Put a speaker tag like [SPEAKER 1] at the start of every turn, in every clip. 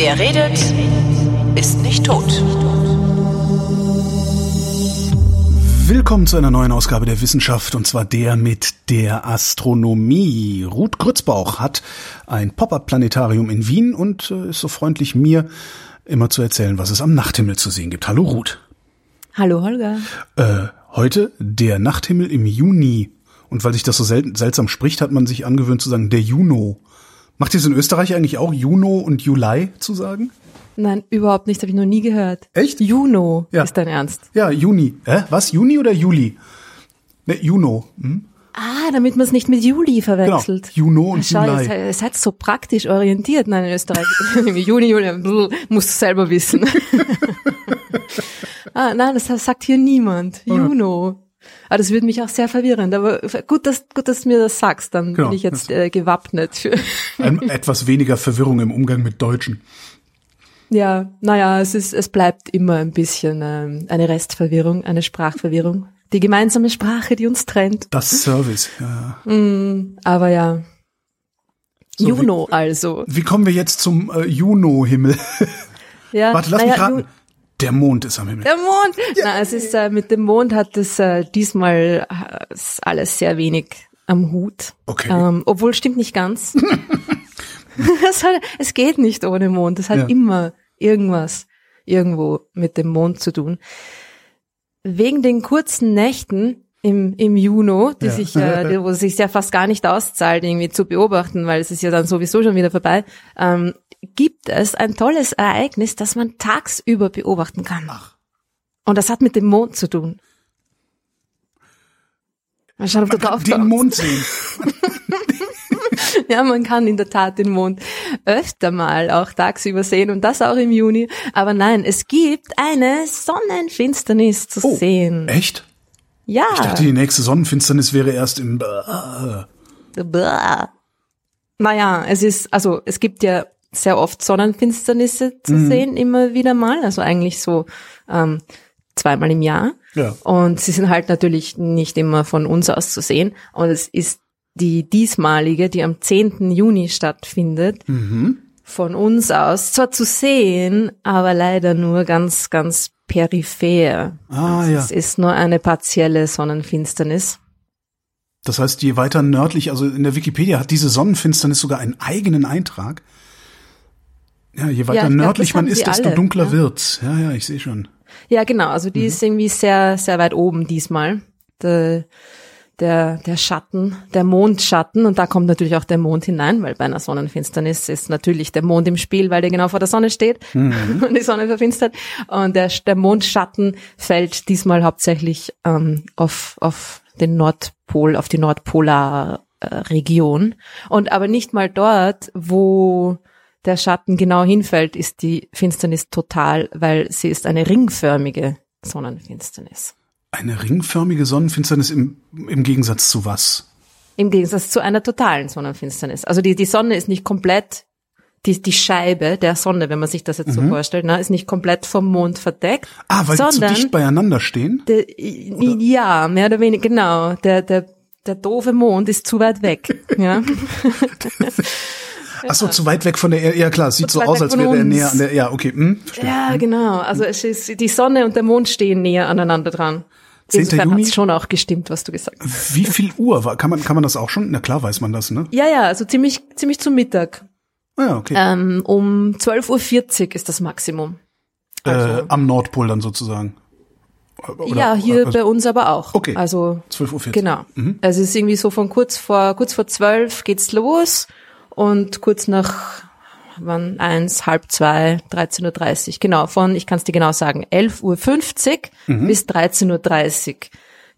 [SPEAKER 1] Wer redet, ist nicht tot.
[SPEAKER 2] Willkommen zu einer neuen Ausgabe der Wissenschaft und zwar der mit der Astronomie. Ruth Grützbauch hat ein Pop-up-Planetarium in Wien und äh, ist so freundlich mir immer zu erzählen, was es am Nachthimmel zu sehen gibt. Hallo Ruth.
[SPEAKER 3] Hallo Holger.
[SPEAKER 2] Äh, heute der Nachthimmel im Juni. Und weil sich das so sel seltsam spricht, hat man sich angewöhnt zu sagen, der Juno. Macht ihr es in Österreich eigentlich auch Juno und Juli zu sagen?
[SPEAKER 3] Nein, überhaupt nicht, habe ich noch nie gehört.
[SPEAKER 2] Echt?
[SPEAKER 3] Juno
[SPEAKER 2] Ja.
[SPEAKER 3] ist dein Ernst.
[SPEAKER 2] Ja, Juni. Hä? Was? Juni oder Juli? Ne, Juno. Hm?
[SPEAKER 3] Ah, damit man es nicht mit Juli verwechselt.
[SPEAKER 2] Genau, Juno und
[SPEAKER 3] Schau,
[SPEAKER 2] Juli.
[SPEAKER 3] seid, ihr seid so praktisch orientiert. Nein, in Österreich. Juni, Juli, musst du selber wissen. ah, nein, das sagt hier niemand. Juno. Ah, das würde mich auch sehr verwirren. Aber gut, dass, gut, dass du mir das sagst. Dann
[SPEAKER 2] Genau,
[SPEAKER 3] bin ich jetzt äh, gewappnet für.
[SPEAKER 2] Ein, etwas weniger Verwirrung im Umgang mit Deutschen.
[SPEAKER 3] Ja, naja, es ist, es bleibt immer ein bisschen ähm, eine Restverwirrung, eine Sprachverwirrung. Die gemeinsame Sprache, die uns trennt.
[SPEAKER 2] Das Service. Ja.
[SPEAKER 3] Aber ja.
[SPEAKER 2] So,
[SPEAKER 3] Juno also.
[SPEAKER 2] Wie kommen wir jetzt zum äh, Juno-Himmel?
[SPEAKER 3] Ja,
[SPEAKER 2] Warte, lass
[SPEAKER 3] naja,
[SPEAKER 2] mich raten. Der Mond ist am Himmel.
[SPEAKER 3] Der Mond! Na, es ist, äh, mit dem Mond hat es äh, diesmal äh, alles sehr wenig am Hut.
[SPEAKER 2] Okay.
[SPEAKER 3] Ähm, obwohl stimmt nicht ganz. es, hat, es geht nicht ohne Mond. Es hat
[SPEAKER 2] Ja.
[SPEAKER 3] immer irgendwas irgendwo mit dem Mond zu tun. Wegen den kurzen Nächten im, im Juni, die
[SPEAKER 2] Ja.
[SPEAKER 3] sich, äh, wo es sich ja fast gar nicht auszahlt, irgendwie zu beobachten, weil es ist ja dann sowieso schon wieder vorbei, ähm, gibt es ein tolles Ereignis, das man tagsüber beobachten kann. Und das hat mit dem Mond zu tun. Mal schauen, ob du drauf
[SPEAKER 2] Den. Mond sehen.
[SPEAKER 3] Ja, man kann in der Tat den Mond öfter mal auch tagsüber sehen und das auch im Juni. Aber nein, es gibt eine Sonnenfinsternis zu
[SPEAKER 2] Oh,
[SPEAKER 3] sehen.
[SPEAKER 2] Echt?
[SPEAKER 3] Ja.
[SPEAKER 2] Ich dachte, die nächste Sonnenfinsternis wäre erst im... Äh,
[SPEAKER 3] Blah. Naja, es ist, also es gibt ja sehr oft Sonnenfinsternisse zu
[SPEAKER 2] Mhm.
[SPEAKER 3] sehen, immer wieder mal. Also eigentlich so ähm, zweimal im Jahr.
[SPEAKER 2] Ja.
[SPEAKER 3] Und sie sind halt natürlich nicht immer von uns aus zu sehen. Und es ist die diesmalige, die am 10. Juni stattfindet,
[SPEAKER 2] Mhm.
[SPEAKER 3] von uns aus zwar zu sehen, aber leider nur ganz, ganz peripher.
[SPEAKER 2] Ah,
[SPEAKER 3] also
[SPEAKER 2] ja.
[SPEAKER 3] Es ist nur eine partielle Sonnenfinsternis.
[SPEAKER 2] Das heißt, je weiter nördlich, also in der Wikipedia hat diese Sonnenfinsternis sogar einen eigenen Eintrag. Ja, je weiter
[SPEAKER 3] glaub,
[SPEAKER 2] nördlich man ist, desto
[SPEAKER 3] alle,
[SPEAKER 2] dunkler
[SPEAKER 3] ja.
[SPEAKER 2] wird's. Ja, ja, ich sehe schon.
[SPEAKER 3] Ja, genau. Also die ist irgendwie sehr, sehr weit oben diesmal. Der, der, der Schatten, der Mondschatten. Und da kommt natürlich auch der Mond hinein, weil bei einer Sonnenfinsternis ist natürlich der Mond im Spiel, weil der genau vor der Sonne steht und die Sonne verfinstert. Und der, der Mondschatten fällt diesmal hauptsächlich ähm, auf, auf den Nordpol, auf die Nordpolarregion. Und aber nicht mal dort, wo der Schatten genau hinfällt, ist die Finsternis total, weil sie ist eine ringförmige Sonnenfinsternis.
[SPEAKER 2] Eine ringförmige Sonnenfinsternis im, im Gegensatz zu was?
[SPEAKER 3] Im Gegensatz zu einer totalen Sonnenfinsternis. Also die, die Sonne ist nicht komplett, die, die Scheibe der Sonne, wenn man sich das jetzt so vorstellt, ne, ist nicht komplett vom Mond verdeckt.
[SPEAKER 2] Ah, weil die zu
[SPEAKER 3] sondern
[SPEAKER 2] dicht beieinander stehen?
[SPEAKER 3] der, ja, mehr oder weniger, genau. Der, der, der doofe Mond ist zu weit weg. Ja.
[SPEAKER 2] Ach so, zu weit weg von der Erde. Ja klar, es sieht so aus, als wäre er
[SPEAKER 3] uns.
[SPEAKER 2] näher an der. Ja, okay. Hm, verstehe.
[SPEAKER 3] Ja, genau. Also es ist, die Sonne und der Mond stehen näher aneinander dran.
[SPEAKER 2] 10.
[SPEAKER 3] Insofern
[SPEAKER 2] Juni?
[SPEAKER 3] hat's schon auch gestimmt, was du gesagt hast.
[SPEAKER 2] Wie viel Uhr war? Kann man, kann man das auch schon? Na klar, weiß man das, ne?
[SPEAKER 3] Ja, ja, also ziemlich, ziemlich zum Mittag.
[SPEAKER 2] Ah, ja, okay.
[SPEAKER 3] Ähm, um 12.40 Uhr ist das Maximum.
[SPEAKER 2] äh, am Nordpol dann sozusagen. Oder-
[SPEAKER 3] ja, hier
[SPEAKER 2] also
[SPEAKER 3] bei uns aber auch.
[SPEAKER 2] Okay.
[SPEAKER 3] Also
[SPEAKER 2] 12.40 Uhr.
[SPEAKER 3] genau.
[SPEAKER 2] Mhm.
[SPEAKER 3] Also es ist irgendwie so von kurz vor kurz vor zwölf geht's los und kurz nach wann eins, halb zwei, 13.30 Uhr. Genau, von, ich kann es dir genau sagen, 11.50 Uhr
[SPEAKER 2] Mhm.
[SPEAKER 3] bis 13.30 Uhr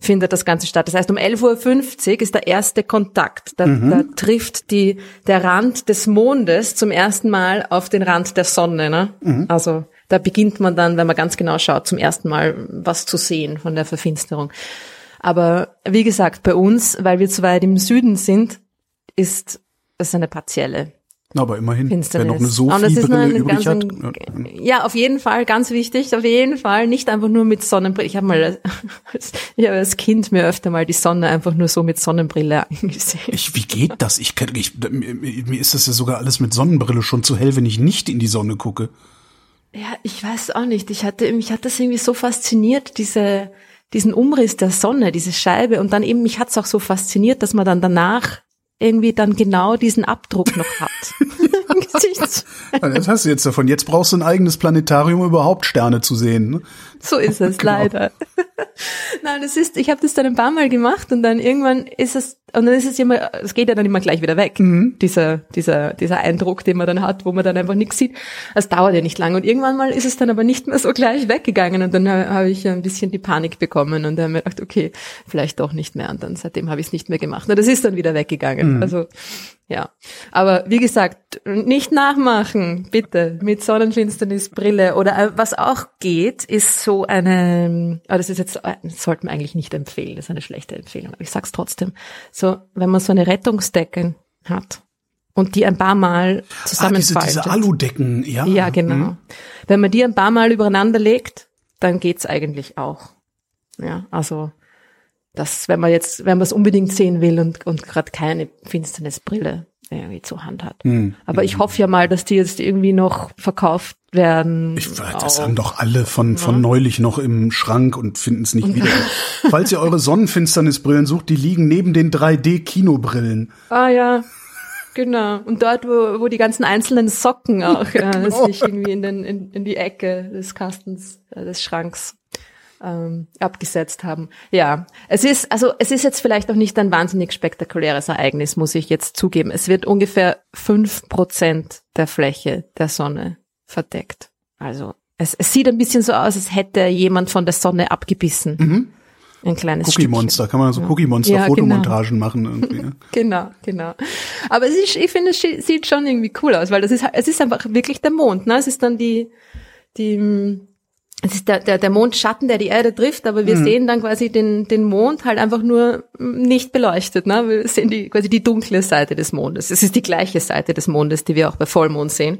[SPEAKER 3] findet das Ganze statt. Das heißt, um 11.50 Uhr ist der erste Kontakt. Da,
[SPEAKER 2] Mhm.
[SPEAKER 3] da trifft die, der Rand des Mondes zum ersten Mal auf den Rand der Sonne. Ne?
[SPEAKER 2] Mhm.
[SPEAKER 3] Also da beginnt man dann, wenn man ganz genau schaut, zum ersten Mal was zu sehen von der Verfinsterung. Aber wie gesagt, bei uns, weil wir zu weit im Süden sind, ist es eine partielle
[SPEAKER 2] Aber immerhin,
[SPEAKER 3] Finsternis.
[SPEAKER 2] wer noch eine Sophie-Brille
[SPEAKER 3] eine
[SPEAKER 2] übrig hat.
[SPEAKER 3] ganz-
[SPEAKER 2] Ja.
[SPEAKER 3] Ja, auf jeden Fall, ganz wichtig, auf jeden Fall. Nicht einfach nur mit Sonnenbrille. Ich habe mal, als- ich habe als Kind mir öfter mal die Sonne einfach nur so mit Sonnenbrille angesehen.
[SPEAKER 2] Ich, wie geht das? Ich, ich, mir mir ist das ja sogar alles mit Sonnenbrille schon zu hell, wenn ich nicht in die Sonne gucke.
[SPEAKER 3] Ja, ich weiß auch nicht. Ich hatte, mich hat das irgendwie so fasziniert, diese, diesen Umriss der Sonne, diese Scheibe. Und dann eben, mich hat's auch so fasziniert, dass man dann danach irgendwie dann genau diesen Abdruck noch hat.
[SPEAKER 2] Das hast du jetzt davon. Jetzt brauchst du ein eigenes Planetarium, um überhaupt Sterne zu sehen. Ne?
[SPEAKER 3] So ist es
[SPEAKER 2] Genau.
[SPEAKER 3] leider. Nein, das ist, ich habe das dann ein paar Mal gemacht und dann irgendwann ist es, und dann ist es immer, es geht ja dann immer gleich wieder weg,
[SPEAKER 2] Mhm.
[SPEAKER 3] dieser, dieser, dieser Eindruck, den man dann hat, wo man dann einfach nichts sieht. Es dauert ja nicht lange und irgendwann mal ist es dann aber nicht mehr so gleich weggegangen und dann ha- habe ich ein bisschen die Panik bekommen und dann habe ich gedacht, okay, vielleicht doch nicht mehr und dann seitdem habe ich es nicht mehr gemacht. Na, das ist dann wieder weggegangen. Also ja, aber wie gesagt, nicht nachmachen, bitte, mit Sonnenfinsternisbrille oder äh, was auch geht, ist so eine, aber das ist jetzt, äh, das sollte man eigentlich nicht empfehlen, das ist eine schlechte Empfehlung, aber ich sag's trotzdem. So, wenn man so eine Rettungsdecke hat und die ein paar Mal
[SPEAKER 2] Ah, diese,
[SPEAKER 3] zusammenfaltet.
[SPEAKER 2] diese Aludecken, ja.
[SPEAKER 3] Ja, genau.
[SPEAKER 2] Mhm.
[SPEAKER 3] Wenn man die ein paar Mal übereinander legt, dann geht's eigentlich auch. Ja, also das, wenn man jetzt, wenn man es unbedingt sehen will und, und gerade keine Finsternisbrille irgendwie zur Hand hat.
[SPEAKER 2] Mhm.
[SPEAKER 3] Aber ich hoffe ja mal, dass die jetzt irgendwie noch verkauft werden.
[SPEAKER 2] Ich, das
[SPEAKER 3] Auch.
[SPEAKER 2] haben doch alle von, von neulich noch im Schrank und finden es nicht wieder. Falls ihr eure Sonnenfinsternisbrillen sucht, die liegen neben den 3D-Kinobrillen.
[SPEAKER 3] Ah ja, genau. Und dort, wo, wo die ganzen einzelnen Socken auch äh,
[SPEAKER 2] Genau.
[SPEAKER 3] sich irgendwie in, den, in, in die Ecke des Kastens, äh, des Schranks ähm, abgesetzt haben. Ja, es ist, also es ist jetzt vielleicht auch nicht ein wahnsinnig spektakuläres Ereignis, muss ich jetzt zugeben. Es wird ungefähr fünf Prozent der Fläche der Sonne verdeckt. Also es, es sieht ein bisschen so aus, als hätte jemand von der Sonne abgebissen. Ein kleines
[SPEAKER 2] Cookie
[SPEAKER 3] Stückchen.
[SPEAKER 2] Monster, kann man so Cookie Monster
[SPEAKER 3] Ja,
[SPEAKER 2] Fotomontagen machen irgendwie. ja.
[SPEAKER 3] Genau, genau. Aber es ist, ich finde, es sieht schon irgendwie cool aus, weil das ist, es ist einfach wirklich der Mond, ne? Es ist dann die, die, es ist der, der, der Mondschatten, der die Erde trifft, aber wir sehen dann quasi den, den Mond halt einfach nur nicht beleuchtet, ne? Wir sehen die, quasi die dunkle Seite des Mondes. Es ist die gleiche Seite des Mondes, die wir auch bei Vollmond sehen.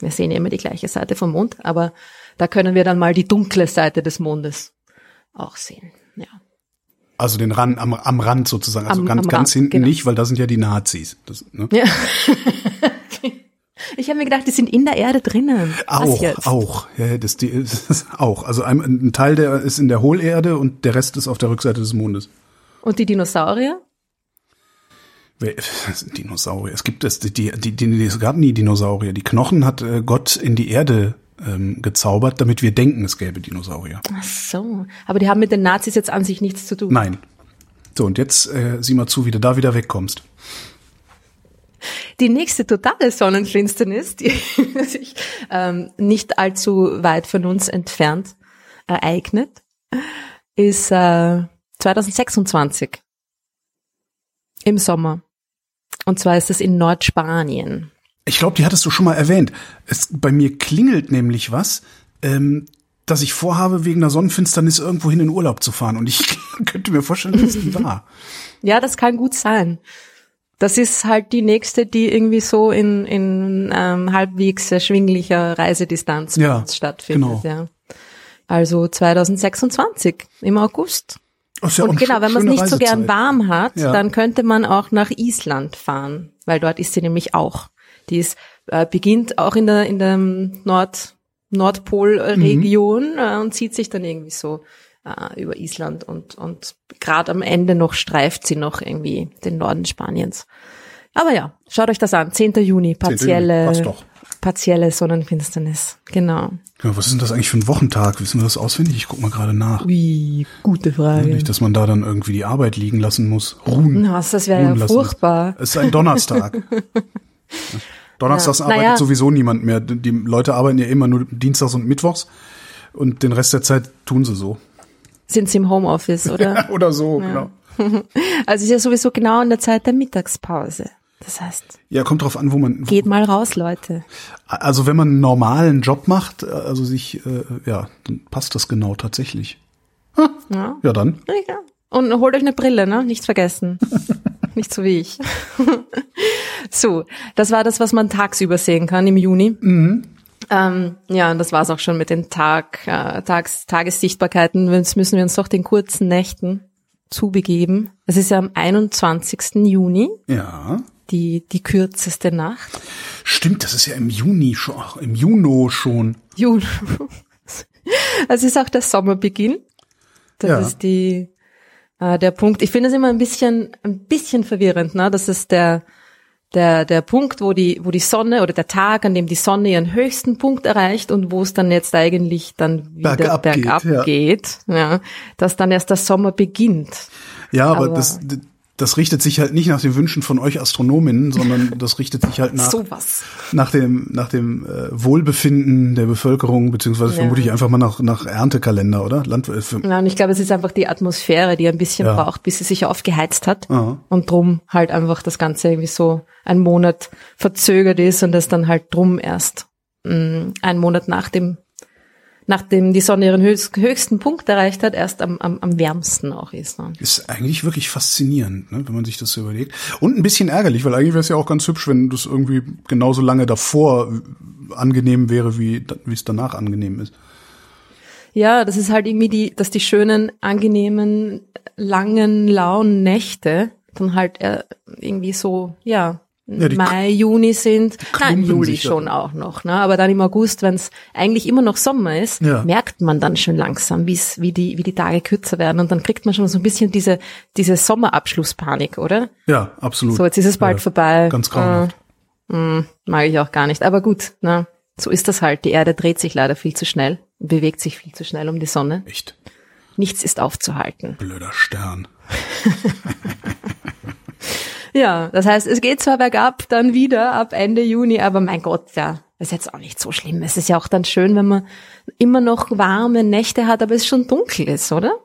[SPEAKER 3] Wir sehen ja immer die gleiche Seite vom Mond, aber da können wir dann mal die dunkle Seite des Mondes auch sehen, ja.
[SPEAKER 2] Also den Rand, am, am Rand sozusagen. Also
[SPEAKER 3] Am-
[SPEAKER 2] ganz,
[SPEAKER 3] am
[SPEAKER 2] ganz
[SPEAKER 3] Rand,
[SPEAKER 2] hinten
[SPEAKER 3] genau.
[SPEAKER 2] nicht, weil da sind ja die Nazis. Das, ne?
[SPEAKER 3] Ja. Ich habe mir gedacht, die sind in der Erde drinnen.
[SPEAKER 2] Auch, auch, ja, das, die, das ist auch. Also ein, ein Teil der ist in der Hohlerde und der Rest ist auf der Rückseite des Mondes.
[SPEAKER 3] Und die Dinosaurier?
[SPEAKER 2] Wer- das sind Dinosaurier. Es gibt es, die, die, die, die, es gab nie Dinosaurier. Die Knochen hat äh, Gott in die Erde ähm, gezaubert, damit wir denken, es gäbe Dinosaurier.
[SPEAKER 3] Ach so. Aber die haben mit den Nazis jetzt an sich nichts zu tun.
[SPEAKER 2] Nein. So, und jetzt äh, sieh mal zu, wie du da wieder wegkommst.
[SPEAKER 3] Die nächste totale Sonnenfinsternis, die sich ähm, nicht allzu weit von uns entfernt ereignet, ist äh, 2026 im Sommer. Und zwar ist es in Nordspanien.
[SPEAKER 2] Ich glaube, die hattest du schon mal erwähnt. Es, bei mir klingelt nämlich was, ähm, dass ich vorhabe, wegen der Sonnenfinsternis irgendwo hin in Urlaub zu fahren. Und ich könnte mir vorstellen, dass die war.
[SPEAKER 3] Ja, das kann gut sein. Das ist halt die nächste, die irgendwie so in, in ähm, halbwegs erschwinglicher Reisedistanz
[SPEAKER 2] Ja,
[SPEAKER 3] stattfindet.
[SPEAKER 2] genau.
[SPEAKER 3] Ja. Also 2026 im August.
[SPEAKER 2] Oh, ja
[SPEAKER 3] Und genau, wenn man es nicht so gern
[SPEAKER 2] Reisezeit.
[SPEAKER 3] warm hat,
[SPEAKER 2] Ja.
[SPEAKER 3] dann könnte man auch nach Island fahren, weil dort ist sie nämlich auch. Die ist, äh, beginnt auch in der in der Nord Nordpolregion äh, und zieht sich dann irgendwie so äh, über Island und und gerade am Ende noch streift sie noch irgendwie den Norden Spaniens. Aber ja, schaut euch das an. 10. Juni,
[SPEAKER 2] 10. Juni,
[SPEAKER 3] partielle partielle Sonnenfinsternis. Genau.
[SPEAKER 2] Ja, was ist denn das eigentlich für ein Wochentag? Wissen wir das auswendig? Ich guck mal gerade nach.
[SPEAKER 3] Ui, gute Frage.
[SPEAKER 2] Nicht, dass man da dann irgendwie die Arbeit liegen lassen muss. Ruhen.
[SPEAKER 3] Na, das wäre ja
[SPEAKER 2] lassen
[SPEAKER 3] furchtbar.
[SPEAKER 2] Es ist ein Donnerstag. Donnerstags
[SPEAKER 3] Ja,
[SPEAKER 2] arbeitet
[SPEAKER 3] naja.
[SPEAKER 2] sowieso niemand mehr. Die Leute arbeiten ja immer nur Dienstags und Mittwochs und den Rest der Zeit tun sie so.
[SPEAKER 3] Sind sie im Homeoffice, oder?
[SPEAKER 2] Oder so, genau.
[SPEAKER 3] Also ist ja sowieso genau in der Zeit der Mittagspause. Das heißt,
[SPEAKER 2] Ja, kommt drauf an, wo man.
[SPEAKER 3] geht mal raus, Leute.
[SPEAKER 2] Also wenn man einen normalen Job macht, also sich, äh, ja, dann passt das genau tatsächlich.
[SPEAKER 3] Ja.
[SPEAKER 2] Ja, dann.
[SPEAKER 3] Ja. Und holt euch eine Brille, ne? Nicht vergessen. nicht so wie ich. so, das war das, was man tagsüber sehen kann im Juni.
[SPEAKER 2] Mhm.
[SPEAKER 3] Ähm, ja, und das war's auch schon mit den Tag, äh, Tages, Tagessichtbarkeiten. Jetzt müssen wir uns doch den kurzen Nächten zubegeben. Es ist ja am 21. Juni,
[SPEAKER 2] Ja.
[SPEAKER 3] die, die kürzeste Nacht.
[SPEAKER 2] Stimmt, das ist ja im Juni schon, ach, im Juno schon.
[SPEAKER 3] Juni. Es ist auch der Sommerbeginn. Das
[SPEAKER 2] Ja.
[SPEAKER 3] ist die, äh, der Punkt. Ich finde es immer ein bisschen, ein bisschen verwirrend, ne? Das ist der, der, der Punkt, wo die, wo die Sonne oder der Tag, an dem die Sonne ihren höchsten Punkt erreicht und wo es dann jetzt eigentlich dann wieder
[SPEAKER 2] Bergab
[SPEAKER 3] bergab,
[SPEAKER 2] geht, ja.
[SPEAKER 3] geht, ja, dass dann erst der Sommer beginnt.
[SPEAKER 2] Ja, aber,
[SPEAKER 3] Aber-
[SPEAKER 2] das, das richtet sich halt nicht nach den Wünschen von euch Astronominnen, sondern das richtet sich halt nach,
[SPEAKER 3] Sowas.
[SPEAKER 2] nach dem, nach dem äh, Wohlbefinden der Bevölkerung, beziehungsweise
[SPEAKER 3] Ja.
[SPEAKER 2] vermute ich einfach mal nach, nach Erntekalender, oder? Land, äh,
[SPEAKER 3] Ja, und ich glaube, es ist einfach die Atmosphäre, die ein bisschen
[SPEAKER 2] Ja.
[SPEAKER 3] braucht, bis sie sich aufgeheizt hat.
[SPEAKER 2] Aha.
[SPEAKER 3] Und drum halt einfach das Ganze irgendwie so ein Monat verzögert ist und das dann halt drum erst mh, einen Monat nach dem, nachdem die Sonne ihren höchst, höchsten Punkt erreicht hat, erst am, am, am wärmsten auch ist. Ne?
[SPEAKER 2] Ist eigentlich wirklich faszinierend, ne, wenn man sich das so überlegt. Und ein bisschen ärgerlich, weil eigentlich wäre es ja auch ganz hübsch, wenn das irgendwie genauso lange davor angenehm wäre, wie, wie es danach angenehm ist.
[SPEAKER 3] Ja, das ist halt irgendwie die, dass die schönen, angenehmen, langen, lauen Nächte dann halt äh, irgendwie so, ja,
[SPEAKER 2] Ja,
[SPEAKER 3] Mai, Juni sind. Nein, Juli schon auch noch. Ne? Aber dann im August, wenn es eigentlich immer noch Sommer ist,
[SPEAKER 2] Ja.
[SPEAKER 3] merkt man dann schon langsam, wie's, wie, die, wie die Tage kürzer werden. Und dann kriegt man schon so ein bisschen diese, diese Sommerabschlusspanik, oder?
[SPEAKER 2] Ja, absolut.
[SPEAKER 3] So, jetzt ist es bald
[SPEAKER 2] Ja,
[SPEAKER 3] vorbei.
[SPEAKER 2] Ganz grauenhaft.
[SPEAKER 3] Äh, mh, mag ich auch gar nicht. Aber gut, ne? so ist das halt. Die Erde dreht sich leider viel zu schnell, bewegt sich viel zu schnell um die Sonne.
[SPEAKER 2] Echt
[SPEAKER 3] Nichts ist aufzuhalten.
[SPEAKER 2] blöder Stern.
[SPEAKER 3] Ja, das heißt, es geht zwar bergab dann wieder ab Ende Juni, aber mein Gott, ja, ist jetzt auch nicht so schlimm. Es ist ja auch dann schön, wenn man immer noch warme Nächte hat, aber es schon dunkel ist, oder?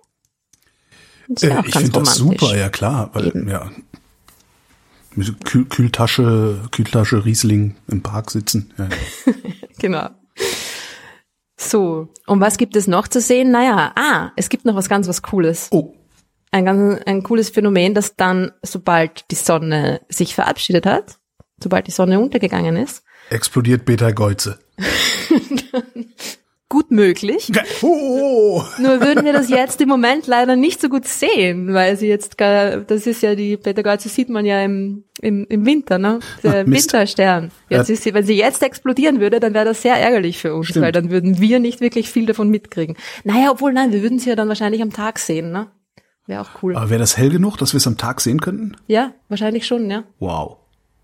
[SPEAKER 3] Ist ja
[SPEAKER 2] Äh, ich finde das super, ja klar. Weil,
[SPEAKER 3] Eben.
[SPEAKER 2] ja, mit Kühl, Kühltasche, Kühltasche Riesling im Park sitzen. Ja, ja.
[SPEAKER 3] Genau. So, und was gibt es noch zu sehen? Naja, ah, es gibt noch was ganz was Cooles.
[SPEAKER 2] Oh,
[SPEAKER 3] Ein ganz, ein cooles Phänomen, das dann, sobald die Sonne sich verabschiedet hat, sobald die Sonne untergegangen ist,
[SPEAKER 2] explodiert Beta Geuze.
[SPEAKER 3] gut möglich.
[SPEAKER 2] Oh,
[SPEAKER 3] Nur würden wir das jetzt im Moment leider nicht so gut sehen, weil sie jetzt, gar- das ist ja die Petergeuze sieht man ja im, im, im Winter, ne? Der
[SPEAKER 2] Ach.
[SPEAKER 3] Winterstern. Jetzt
[SPEAKER 2] Ja.
[SPEAKER 3] ist sie, wenn sie jetzt explodieren würde, dann wäre das sehr ärgerlich für uns,
[SPEAKER 2] Stimmt.
[SPEAKER 3] weil dann würden wir nicht wirklich viel davon mitkriegen. Naja, obwohl nein, wir würden sie ja dann wahrscheinlich am Tag sehen, ne? Wäre auch cool.
[SPEAKER 2] Aber wäre das hell genug, dass wir es am Tag sehen könnten?
[SPEAKER 3] Ja, wahrscheinlich schon, ja.
[SPEAKER 2] Wow.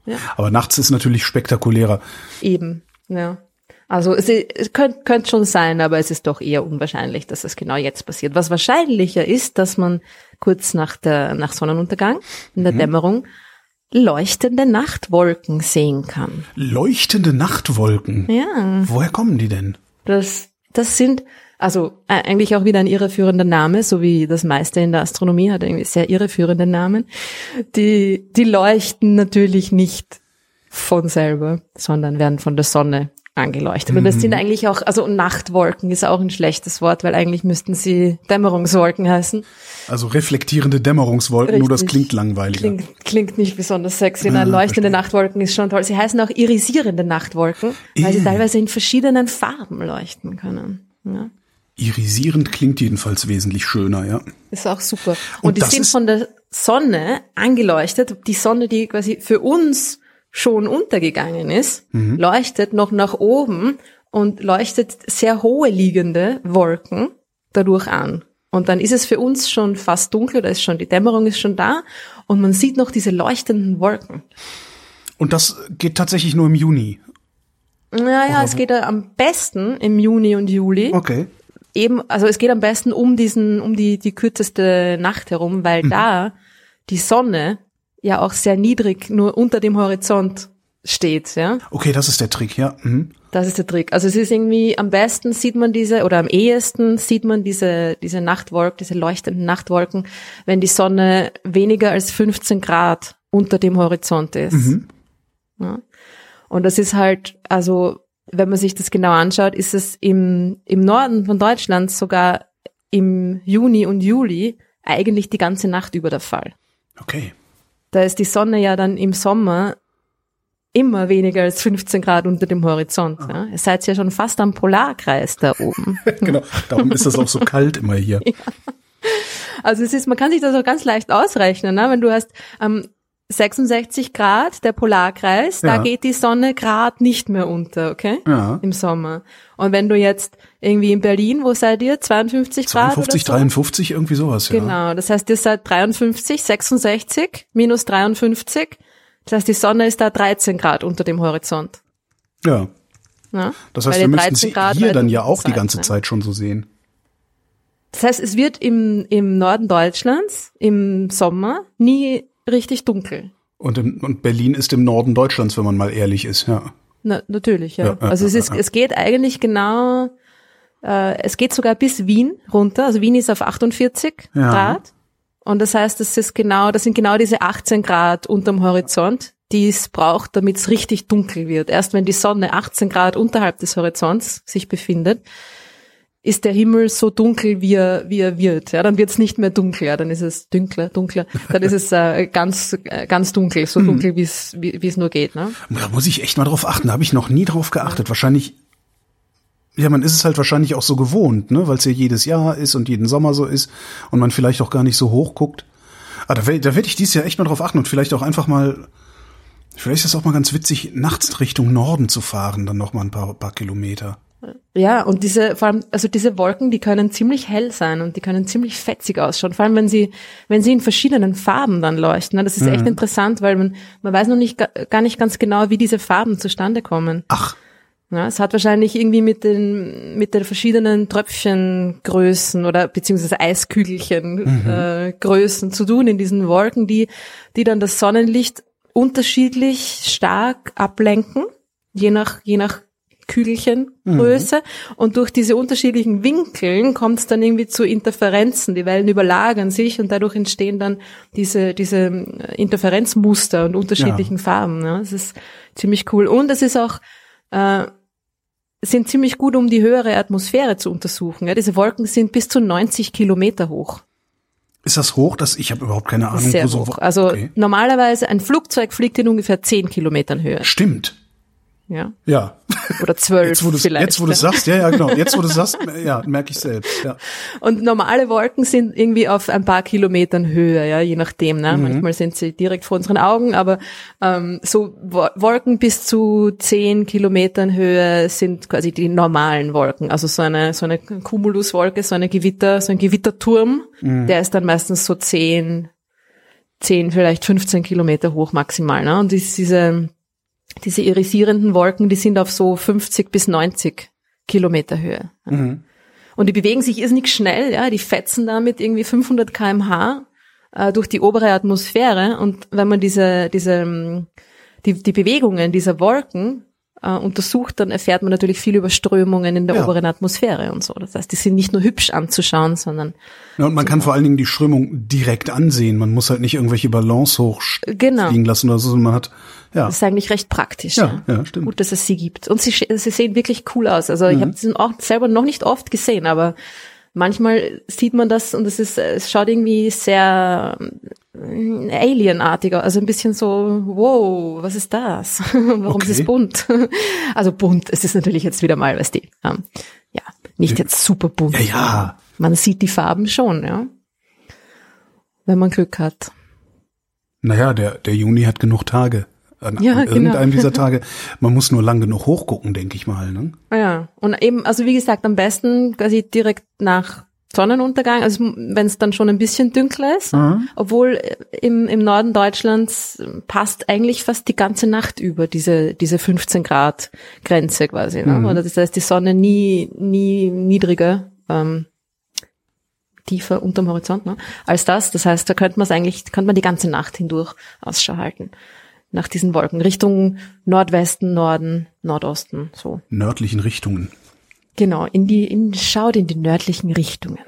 [SPEAKER 3] Ja.
[SPEAKER 2] Aber nachts ist natürlich spektakulärer.
[SPEAKER 3] Eben, ja. Also es, es könnte, könnte schon sein, aber es ist doch eher unwahrscheinlich, dass es genau jetzt passiert. Was wahrscheinlicher ist, dass man kurz nach der nach Sonnenuntergang in der Dämmerung leuchtende Nachtwolken sehen kann.
[SPEAKER 2] Leuchtende Nachtwolken.
[SPEAKER 3] Ja,
[SPEAKER 2] Woher kommen die denn?
[SPEAKER 3] das das sind also äh, eigentlich auch wieder ein irreführender Name, so wie das meiste in der Astronomie hat irgendwie sehr irreführende Namen. Die die leuchten natürlich nicht von selber, sondern werden von der Sonne angeleuchtet. Und das sind eigentlich auch, also Nachtwolken ist auch ein schlechtes Wort, weil eigentlich müssten sie Dämmerungswolken heißen.
[SPEAKER 2] Also reflektierende Dämmerungswolken, nur das
[SPEAKER 3] Richtig.
[SPEAKER 2] klingt langweiliger.
[SPEAKER 3] Klingt, klingt nicht besonders sexy.
[SPEAKER 2] Ah,
[SPEAKER 3] leuchtende
[SPEAKER 2] verstehe.
[SPEAKER 3] Nachtwolken ist schon toll. Sie heißen auch irisierende Nachtwolken, weil sie
[SPEAKER 2] Äh.
[SPEAKER 3] teilweise in verschiedenen Farben leuchten können. Ja.
[SPEAKER 2] Irisierend klingt jedenfalls wesentlich schöner, ja.
[SPEAKER 3] Ist auch super.
[SPEAKER 2] Und
[SPEAKER 3] Und, die sind von der Sonne angeleuchtet. Die Sonne, die quasi für uns schon untergegangen ist,
[SPEAKER 2] Mhm.
[SPEAKER 3] leuchtet noch nach oben und leuchtet sehr hohe liegende Wolken dadurch an. Und dann ist es für uns schon fast dunkel, da ist schon, die Dämmerung ist schon da und man sieht noch diese leuchtenden Wolken.
[SPEAKER 2] Und das geht tatsächlich nur im Juni.
[SPEAKER 3] Naja, es geht am besten im Juni und Juli.
[SPEAKER 2] Okay.
[SPEAKER 3] Eben, also es geht am besten um diesen, um die, die kürzeste Nacht herum, weil da die Sonne ja auch sehr niedrig nur unter dem Horizont steht, ja.
[SPEAKER 2] Okay, das ist der Trick, ja. Mhm.
[SPEAKER 3] Das ist der Trick. Also es ist irgendwie, am besten sieht man diese, oder am ehesten sieht man diese, diese Nachtwolken, diese leuchtenden Nachtwolken, wenn die Sonne weniger als 15 Grad unter dem Horizont ist. Ja. Und das ist halt, also wenn man sich das genau anschaut, ist es im, im Norden von Deutschland sogar im Juni und Juli eigentlich die ganze Nacht über der Fall.
[SPEAKER 2] Okay.
[SPEAKER 3] da ist die Sonne ja dann im Sommer immer weniger als 15 Grad unter dem Horizont. Ja. Ihr seid ja schon fast am Polarkreis da oben.
[SPEAKER 2] genau, darum ist es auch so kalt immer hier. Ja.
[SPEAKER 3] Also es ist, man kann sich das auch ganz leicht ausrechnen, ne? wenn du hast ähm, 66 Grad, der Polarkreis, ja. da geht die Sonne Grad nicht mehr unter, okay?
[SPEAKER 2] Ja.
[SPEAKER 3] Im Sommer. Und wenn du jetzt irgendwie in Berlin, wo seid ihr? 52 Grad?
[SPEAKER 2] 52, so? 53, irgendwie sowas,
[SPEAKER 3] ja. Genau, das heißt, ihr seid 53, 66, minus 53. Das heißt, die Sonne ist da 13 Grad unter dem Horizont.
[SPEAKER 2] Ja. ja? Das heißt, wir müssten sie hier dann ja auch die ganze ne? Zeit schon so sehen.
[SPEAKER 3] Das heißt, es wird im, im Norden Deutschlands im Sommer nie richtig dunkel.
[SPEAKER 2] Und, im, und Berlin ist im Norden Deutschlands, wenn man mal ehrlich ist, ja.
[SPEAKER 3] Na, natürlich, ja. ja also es ist, es geht eigentlich genau, äh, es geht sogar bis Wien runter. Also Wien ist auf 48 ja. Grad. Und das heißt, das ist genau, das sind genau diese 18 Grad unterm Horizont, die es braucht, damit es richtig dunkel wird. Erst wenn die Sonne 18 Grad unterhalb des Horizonts sich befindet, ist der Himmel so dunkel, wie er, wie er wird. Ja, dann wird es nicht mehr dunkel, ja, dann ist es dunkler, dunkler, dann ist es äh, ganz, äh, ganz dunkel, so hm. dunkel, wie es wie es nur geht. Ne?
[SPEAKER 2] Da muss ich echt mal drauf achten, da habe ich noch nie drauf geachtet. Ja. Wahrscheinlich, ja, man ist es halt wahrscheinlich auch so gewohnt, ne, weil es ja jedes Jahr ist und jeden Sommer so ist und man vielleicht auch gar nicht so hoch guckt. Aber ah, da, da werde ich dieses Jahr echt mal drauf achten und vielleicht auch einfach mal Vielleicht ist es auch mal ganz witzig, nachts Richtung Norden zu fahren, dann noch mal ein paar, paar Kilometer.
[SPEAKER 3] Ja, und diese, vor allem, also diese Wolken, die können ziemlich hell sein und die können ziemlich fetzig ausschauen. Vor allem, wenn sie, wenn sie in verschiedenen Farben dann leuchten. Das ist mhm. echt interessant, weil man, man weiß noch nicht, gar nicht ganz genau, wie diese Farben zustande kommen.
[SPEAKER 2] Ach.
[SPEAKER 3] Ja, es hat wahrscheinlich irgendwie mit den, mit den verschiedenen Tröpfchengrößen oder beziehungsweise Eiskügelchen mhm. äh, Größen zu tun in diesen Wolken, die, die dann das Sonnenlicht unterschiedlich stark ablenken, je nach, je nach Kügelchengröße mhm. und durch diese unterschiedlichen Winkeln kommt es dann irgendwie zu Interferenzen. Die Wellen überlagern sich und dadurch entstehen dann diese, diese äh, Interferenzmuster und unterschiedlichen ja. Farben. Ja. Das ist ziemlich cool. Und es ist auch, äh, sind ziemlich gut, um die höhere Atmosphäre zu untersuchen. Ja. Diese Wolken sind bis zu 90 Kilometer hoch.
[SPEAKER 2] Ist das hoch? Das, ich habe überhaupt keine Ahnung.
[SPEAKER 3] Sehr hoch. Also okay. normalerweise ein Flugzeug fliegt in ungefähr 10 Kilometern Höhe.
[SPEAKER 2] Stimmt.
[SPEAKER 3] Ja.
[SPEAKER 2] Ja.
[SPEAKER 3] Oder zwölf
[SPEAKER 2] jetzt, wo vielleicht. Jetzt, wo du sagst, ja, ja, genau. Jetzt, wo du sagst, ja, merke ich selbst, ja.
[SPEAKER 3] Und normale Wolken sind irgendwie auf ein paar Kilometern Höhe, ja, je nachdem, ne. Mhm. Manchmal sind sie direkt vor unseren Augen, aber ähm, so Wolken bis zu zehn Kilometern Höhe sind quasi die normalen Wolken. Also so eine, so eine Cumuluswolke, so eine Gewitter, so ein Gewitterturm, mhm. der ist dann meistens so zehn, zehn, vielleicht 15 Kilometer hoch maximal, ne. Und diese diese irisierenden Wolken, die sind auf so 50 bis 90 Kilometer Höhe. Mhm. Und die bewegen sich irrsinnig schnell, ja, die fetzen damit irgendwie 500 kmh äh, durch die obere Atmosphäre und wenn man diese, diese, die, die Bewegungen dieser Wolken äh, untersucht, dann erfährt man natürlich viel über Strömungen in der ja. oberen Atmosphäre und so. Das heißt, die sind nicht nur hübsch anzuschauen, sondern
[SPEAKER 2] ja, und man kann vor allen Dingen die Strömung direkt ansehen. Man muss halt nicht irgendwelche Balance hochfliegen genau. lassen oder so. Man hat ja.
[SPEAKER 3] Das ist eigentlich recht praktisch.
[SPEAKER 2] Ja, ja. ja stimmt.
[SPEAKER 3] Gut, dass es sie gibt. Und sie, sie sehen wirklich cool aus. Also mhm. ich habe sie auch selber noch nicht oft gesehen, aber manchmal sieht man das und es ist, es schaut irgendwie sehr äh, alienartiger, also ein bisschen so, wow, was ist das? Warum okay. ist es bunt? also bunt, es ist natürlich jetzt wieder mal, weißt du, ähm, ja, nicht jetzt super bunt.
[SPEAKER 2] Ja, ja.
[SPEAKER 3] Man sieht die Farben schon, ja. Wenn man Glück hat.
[SPEAKER 2] Naja, der, der Juni hat genug Tage an,
[SPEAKER 3] ja,
[SPEAKER 2] an irgendeinem genau. dieser Tage. Man muss nur lang genug hochgucken, denke ich mal. Ne?
[SPEAKER 3] Ja, und eben, also wie gesagt, am besten quasi direkt nach Sonnenuntergang, also wenn es dann schon ein bisschen dunkler ist, mhm. obwohl im, im Norden Deutschlands passt eigentlich fast die ganze Nacht über diese, diese 15 Grad Grenze quasi. Ne? Mhm. Oder das heißt, die Sonne nie, nie niedriger, ähm, tiefer unterm Horizont ne? als das. Das heißt, da könnte man es eigentlich, könnte man die ganze Nacht hindurch Ausschau halten nach diesen Wolken, Richtung Nordwesten, Norden, Nordosten, so.
[SPEAKER 2] Nördlichen Richtungen.
[SPEAKER 3] Genau, in die, in, schaut in die nördlichen Richtungen.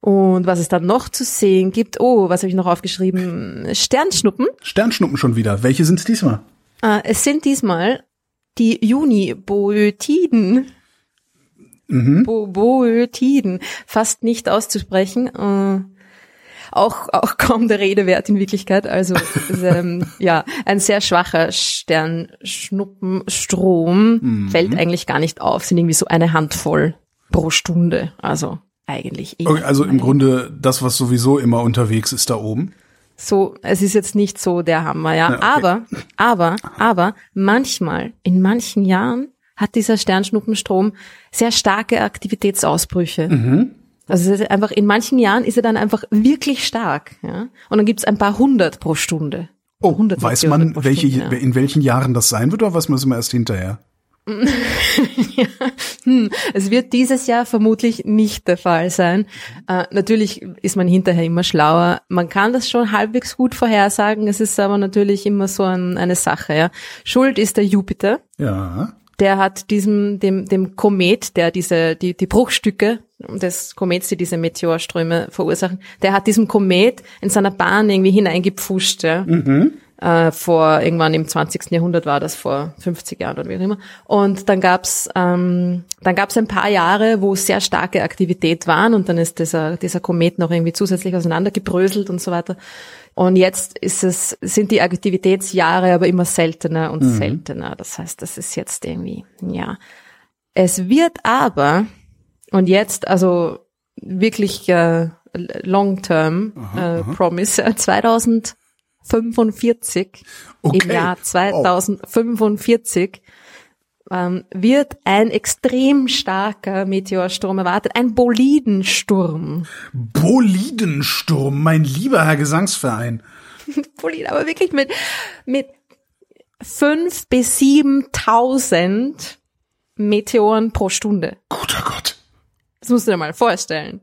[SPEAKER 3] Und was es dann noch zu sehen gibt, oh, was habe ich noch aufgeschrieben? Sternschnuppen.
[SPEAKER 2] Sternschnuppen schon wieder. Welche sind es diesmal?
[SPEAKER 3] Ah, es sind diesmal die Juniboötiden. Mhm. Bo Boötiden. Fast nicht auszusprechen. Äh, auch, auch kaum der Rede wert in Wirklichkeit. Also ist, ähm, ja, ein sehr schwacher Sternschnuppenstrom mhm. fällt eigentlich gar nicht auf, sind irgendwie so eine Handvoll pro Stunde. Also eigentlich.
[SPEAKER 2] Okay, also im Grunde das, was sowieso immer unterwegs ist da oben.
[SPEAKER 3] So, es ist jetzt nicht so der Hammer, ja. ja okay. Aber, aber, aber manchmal, in manchen Jahren hat dieser Sternschnuppenstrom sehr starke Aktivitätsausbrüche. Mhm. Also einfach in manchen Jahren ist er dann einfach wirklich stark, ja. Und dann gibt's ein paar hundert pro Stunde.
[SPEAKER 2] Oh, weiß man, welche, Stunde, ja. in welchen Jahren das sein wird, oder was man es immer erst hinterher?
[SPEAKER 3] ja. hm. Es wird dieses Jahr vermutlich nicht der Fall sein. Äh, natürlich ist man hinterher immer schlauer. Man kann das schon halbwegs gut vorhersagen. Es ist aber natürlich immer so ein, eine Sache. Ja. Schuld ist der Jupiter.
[SPEAKER 2] Ja.
[SPEAKER 3] Der hat diesem dem dem Komet, der diese die die Bruchstücke des Komets, die diese Meteorströme verursachen, der hat diesem Komet in seiner Bahn irgendwie hineingepfuscht. Ja. Mhm äh, vor irgendwann im 20. Jahrhundert war das, vor 50 Jahren oder wie auch immer. Und dann gab's ähm, dann gab's ein paar Jahre, wo sehr starke Aktivität waren und dann ist dieser, dieser Komet noch irgendwie zusätzlich auseinandergebröselt und so weiter. Und jetzt ist es, sind die Aktivitätsjahre aber immer seltener und mhm. seltener. Das heißt, das ist jetzt irgendwie, ja. Es wird aber, und jetzt, also wirklich äh, long term äh, promise, 2000 45, okay. im Jahr 2045, oh. Ähm, wird ein extrem starker Meteorsturm erwartet, ein Bolidensturm.
[SPEAKER 2] Bolidensturm, mein lieber Herr Gesangsverein.
[SPEAKER 3] Boliden, aber wirklich mit, mit fünf bis siebentausend Meteoren pro Stunde.
[SPEAKER 2] Guter Gott.
[SPEAKER 3] Das musst du dir mal vorstellen.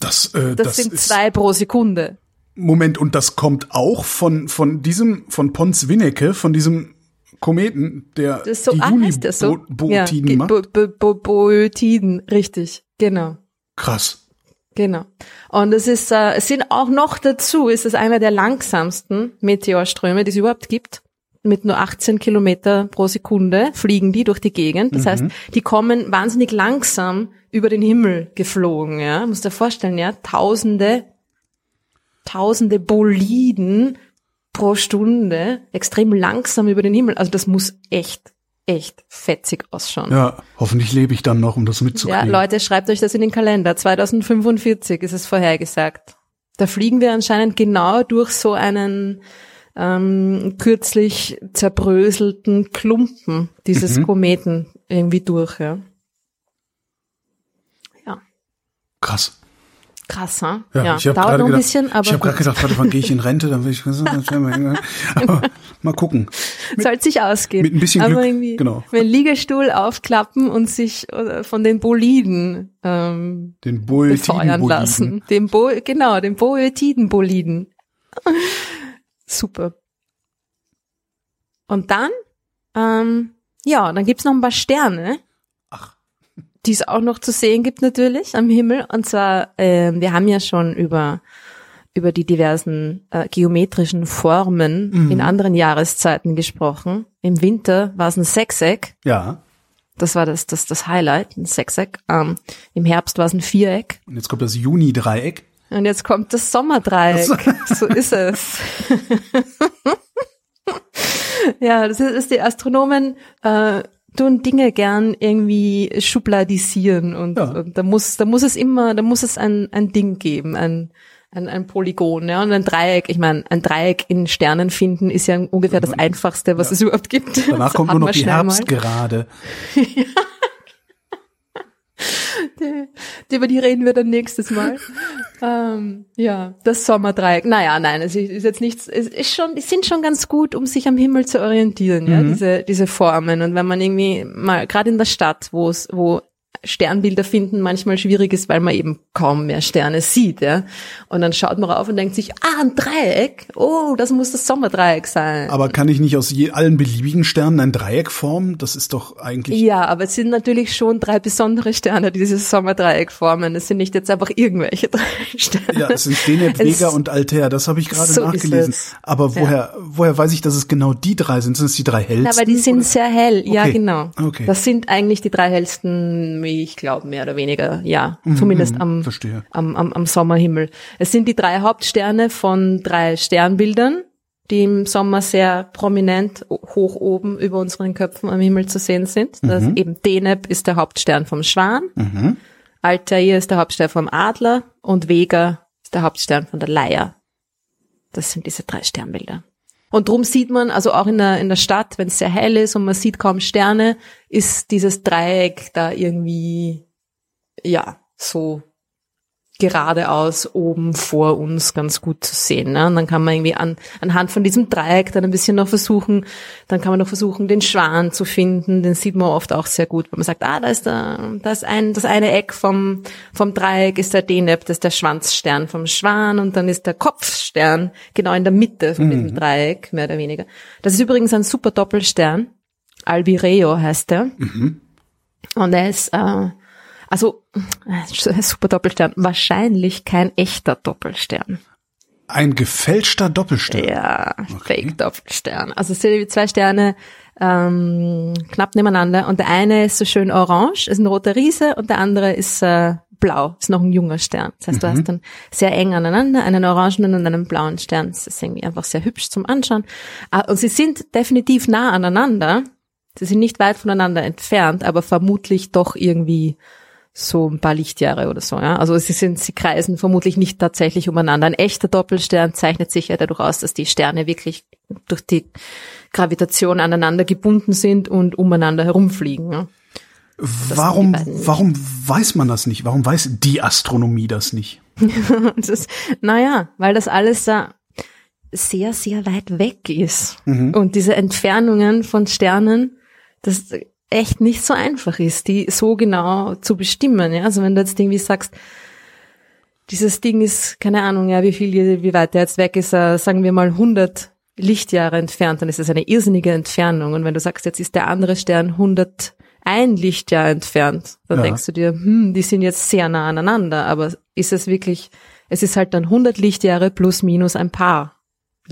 [SPEAKER 2] Das, äh,
[SPEAKER 3] das, das sind zwei pro Sekunde.
[SPEAKER 2] Moment, und das kommt auch von, von diesem, von Pons Winnecke, von diesem Kometen, der
[SPEAKER 3] das so, die ah, Juni das so? Bo ja, macht? Bo Bo Bo Boötiden, richtig, genau.
[SPEAKER 2] Krass.
[SPEAKER 3] Genau. Und es ist, äh, es sind auch noch dazu, ist es einer der langsamsten Meteorströme, die es überhaupt gibt. Mit nur 18 Kilometer pro Sekunde fliegen die durch die Gegend. Das mhm. heißt, die kommen wahnsinnig langsam über den Himmel geflogen, ja. Musst dir vorstellen, ja. Tausende tausende Boliden pro Stunde extrem langsam über den Himmel. Also das muss echt, echt fetzig ausschauen.
[SPEAKER 2] Ja, hoffentlich lebe ich dann noch, um das mitzukriegen.
[SPEAKER 3] Ja, Leute, schreibt euch das in den Kalender. 2045 ist es vorhergesagt. Da fliegen wir anscheinend genau durch so einen ähm, kürzlich zerbröselten Klumpen dieses mhm. Kometen irgendwie durch, ja. Ja.
[SPEAKER 2] Krass.
[SPEAKER 3] Krass, hm?
[SPEAKER 2] Ja, ja. ich habe gerade gedacht, bisschen, aber ich habe gerade gedacht, warte, wann gehe ich in Rente, dann will ich aber mal gucken.
[SPEAKER 3] Soll sich ausgehen.
[SPEAKER 2] Mit ein bisschen aber Glück, irgendwie,
[SPEAKER 3] genau. Wenn Liegestuhl aufklappen und sich äh, von den Boliden ähm,
[SPEAKER 2] den befeuern
[SPEAKER 3] lassen. Den Bo genau, den Boetiden-Boliden. Super. Und dann, ähm, ja, dann gibt's noch ein paar Sterne die es auch noch zu sehen gibt natürlich am Himmel. Und zwar, äh, wir haben ja schon über über die diversen äh, geometrischen Formen mhm. in anderen Jahreszeiten gesprochen. Im Winter war es ein Sechseck.
[SPEAKER 2] Ja.
[SPEAKER 3] Das war das, das, das Highlight, ein Sechseck. Ähm, Im Herbst war es ein Viereck.
[SPEAKER 2] Und jetzt kommt das Juni-Dreieck.
[SPEAKER 3] Und jetzt kommt das Sommerdreieck. so ist es. ja, das ist, ist die Astronomen äh, tun Dinge gern irgendwie schubladisieren und, ja. und da muss, da muss es immer, da muss es ein, ein Ding geben, ein, ein, ein Polygon, ja, und ein Dreieck. Ich meine, ein Dreieck in Sternen finden ist ja ungefähr das mhm. Einfachste, was ja. es überhaupt gibt.
[SPEAKER 2] Danach kommt nur noch die Herbstgerade. ja.
[SPEAKER 3] Die, über die reden wir dann nächstes Mal. ähm, ja, das Sommerdreieck. Naja, nein, es ist jetzt nichts, es ist schon, die sind schon ganz gut, um sich am Himmel zu orientieren, ja, mhm. diese, diese Formen. Und wenn man irgendwie mal, gerade in der Stadt, wo es, wo Sternbilder finden manchmal schwierig ist, weil man eben kaum mehr Sterne sieht, ja. Und dann schaut man rauf und denkt sich, ah, ein Dreieck, oh, das muss das Sommerdreieck sein.
[SPEAKER 2] Aber kann ich nicht aus je, allen beliebigen Sternen ein Dreieck formen? Das ist doch eigentlich.
[SPEAKER 3] Ja, aber es sind natürlich schon drei besondere Sterne, die dieses Sommerdreieck formen. Es sind nicht jetzt einfach irgendwelche drei Sterne.
[SPEAKER 2] Ja, es sind Deneb, Vega und Altair, das habe ich gerade so nachgelesen. Aber woher, ja. woher weiß ich, dass es genau die drei sind? Sind es die drei hellsten?
[SPEAKER 3] Ja, aber die sind oder? sehr hell, ja, okay. genau. Okay. Das sind eigentlich die drei hellsten Ich glaube mehr oder weniger, ja, zumindest am,
[SPEAKER 2] verstehe.
[SPEAKER 3] am, am, am Sommerhimmel. Es sind die drei Hauptsterne von drei Sternbildern, die im Sommer sehr prominent hoch oben über unseren Köpfen am Himmel zu sehen sind. Das eben Deneb ist der Hauptstern vom Schwan, Altair ist der Hauptstern vom Adler und Vega ist der Hauptstern von der Leier. Das sind diese drei Sternbilder. Und drum sieht man, also auch in der, in der Stadt, wenn es sehr hell ist und man sieht kaum Sterne, ist dieses Dreieck da irgendwie, ja, so geradeaus oben vor uns ganz gut zu sehen. Ne? Und dann kann man irgendwie an, anhand von diesem Dreieck dann ein bisschen noch versuchen, dann kann man noch versuchen, den Schwan zu finden. Den sieht man oft auch sehr gut, wenn man sagt, ah, da ist der, da ist ein, das eine Eck vom, vom Dreieck ist der Deneb, das ist der Schwanzstern vom Schwan und dann ist der Kopfstern genau in der Mitte von diesem Dreieck, mehr oder weniger. Das ist übrigens ein super Doppelstern. Albireo heißt der. Und er ist, äh, also äh, super Doppelstern, wahrscheinlich kein echter Doppelstern.
[SPEAKER 2] Ein gefälschter Doppelstern.
[SPEAKER 3] Ja, Fake-Doppelstern. Also es sind zwei Sterne ähm, knapp nebeneinander und der eine ist so schön orange, ist ein roter Riese und der andere ist äh, blau, ist noch ein junger Stern. Das heißt, du hast dann sehr eng aneinander einen orangenen und einen blauen Stern. Das ist irgendwie einfach sehr hübsch zum Anschauen. Ah, Und sie sind definitiv nah aneinander. Sie sind nicht weit voneinander entfernt, aber vermutlich doch irgendwie so ein paar Lichtjahre oder so, ja. Also sie sind, sie kreisen vermutlich nicht tatsächlich umeinander. Ein echter Doppelstern zeichnet sich ja dadurch aus, dass die Sterne wirklich durch die Gravitation aneinander gebunden sind und umeinander herumfliegen. Ja.
[SPEAKER 2] Warum, warum weiß man das nicht? Warum weiß die Astronomie das nicht?
[SPEAKER 3] Das naja, weil das alles da sehr, sehr weit weg ist. Und diese Entfernungen von Sternen, das echt nicht so einfach ist, die so genau zu bestimmen. Ja? Also wenn du jetzt irgendwie sagst, dieses Ding ist, keine Ahnung, ja, wie viel, wie weit der jetzt weg ist, äh, sagen wir mal 100 Lichtjahre entfernt, dann ist das eine irrsinnige Entfernung. Und wenn du sagst, jetzt ist der andere Stern 101 Lichtjahr entfernt, dann
[SPEAKER 2] Ja.
[SPEAKER 3] denkst du dir, hm, die sind jetzt sehr nah aneinander, aber ist es wirklich, es ist halt dann 100 Lichtjahre plus minus ein paar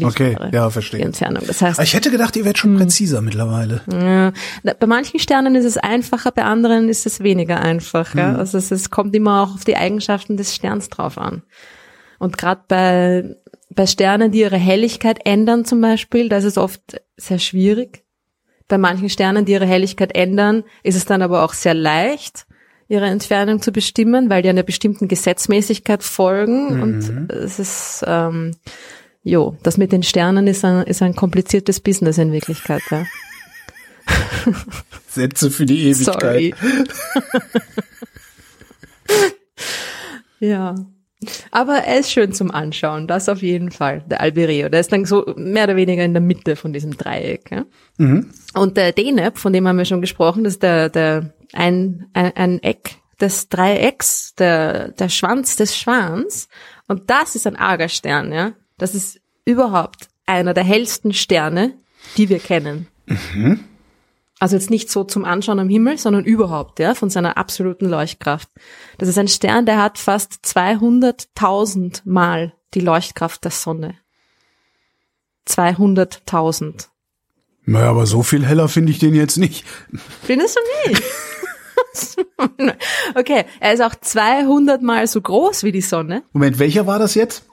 [SPEAKER 2] Okay, ja,
[SPEAKER 3] Die
[SPEAKER 2] verstehe.
[SPEAKER 3] Entfernung. Das heißt,
[SPEAKER 2] Aber Ich hätte gedacht, ihr werdet
[SPEAKER 3] Hm.
[SPEAKER 2] schon präziser mittlerweile.
[SPEAKER 3] ja, bei manchen Sternen ist es einfacher, bei anderen ist es weniger einfach. Ja? Also es, es kommt immer auch auf die Eigenschaften des Sterns drauf an. Und gerade bei, bei Sternen, die ihre Helligkeit ändern zum Beispiel, da ist es oft sehr schwierig. Bei manchen Sternen, die ihre Helligkeit ändern, ist es dann aber auch sehr leicht, ihre Entfernung zu bestimmen, weil die einer bestimmten Gesetzmäßigkeit folgen. Und es ist, ähm, jo, das mit den Sternen ist ein, ist ein kompliziertes Business in Wirklichkeit. Ja.
[SPEAKER 2] Sätze für die Ewigkeit.
[SPEAKER 3] Sorry. ja. Aber er ist schön zum Anschauen, das auf jeden Fall, der Albireo. Der ist dann so mehr oder weniger in der Mitte von diesem Dreieck. Ja? Und der Deneb, von dem haben wir schon gesprochen, das ist der, der ein, ein, ein Eck des Dreiecks, der, der Schwanz des Schwans. Und das ist ein Argerstern, ja. Das ist überhaupt einer der hellsten Sterne, die wir kennen. Also jetzt nicht so zum Anschauen am Himmel, sondern überhaupt, ja, von seiner absoluten Leuchtkraft. Das ist ein Stern, der hat fast 200.000 Mal die Leuchtkraft der Sonne. 200.000.
[SPEAKER 2] Naja, aber so viel heller finde ich den jetzt nicht.
[SPEAKER 3] Findest du nicht? okay, er ist auch 200 Mal so groß wie die Sonne.
[SPEAKER 2] Moment, welcher war das jetzt?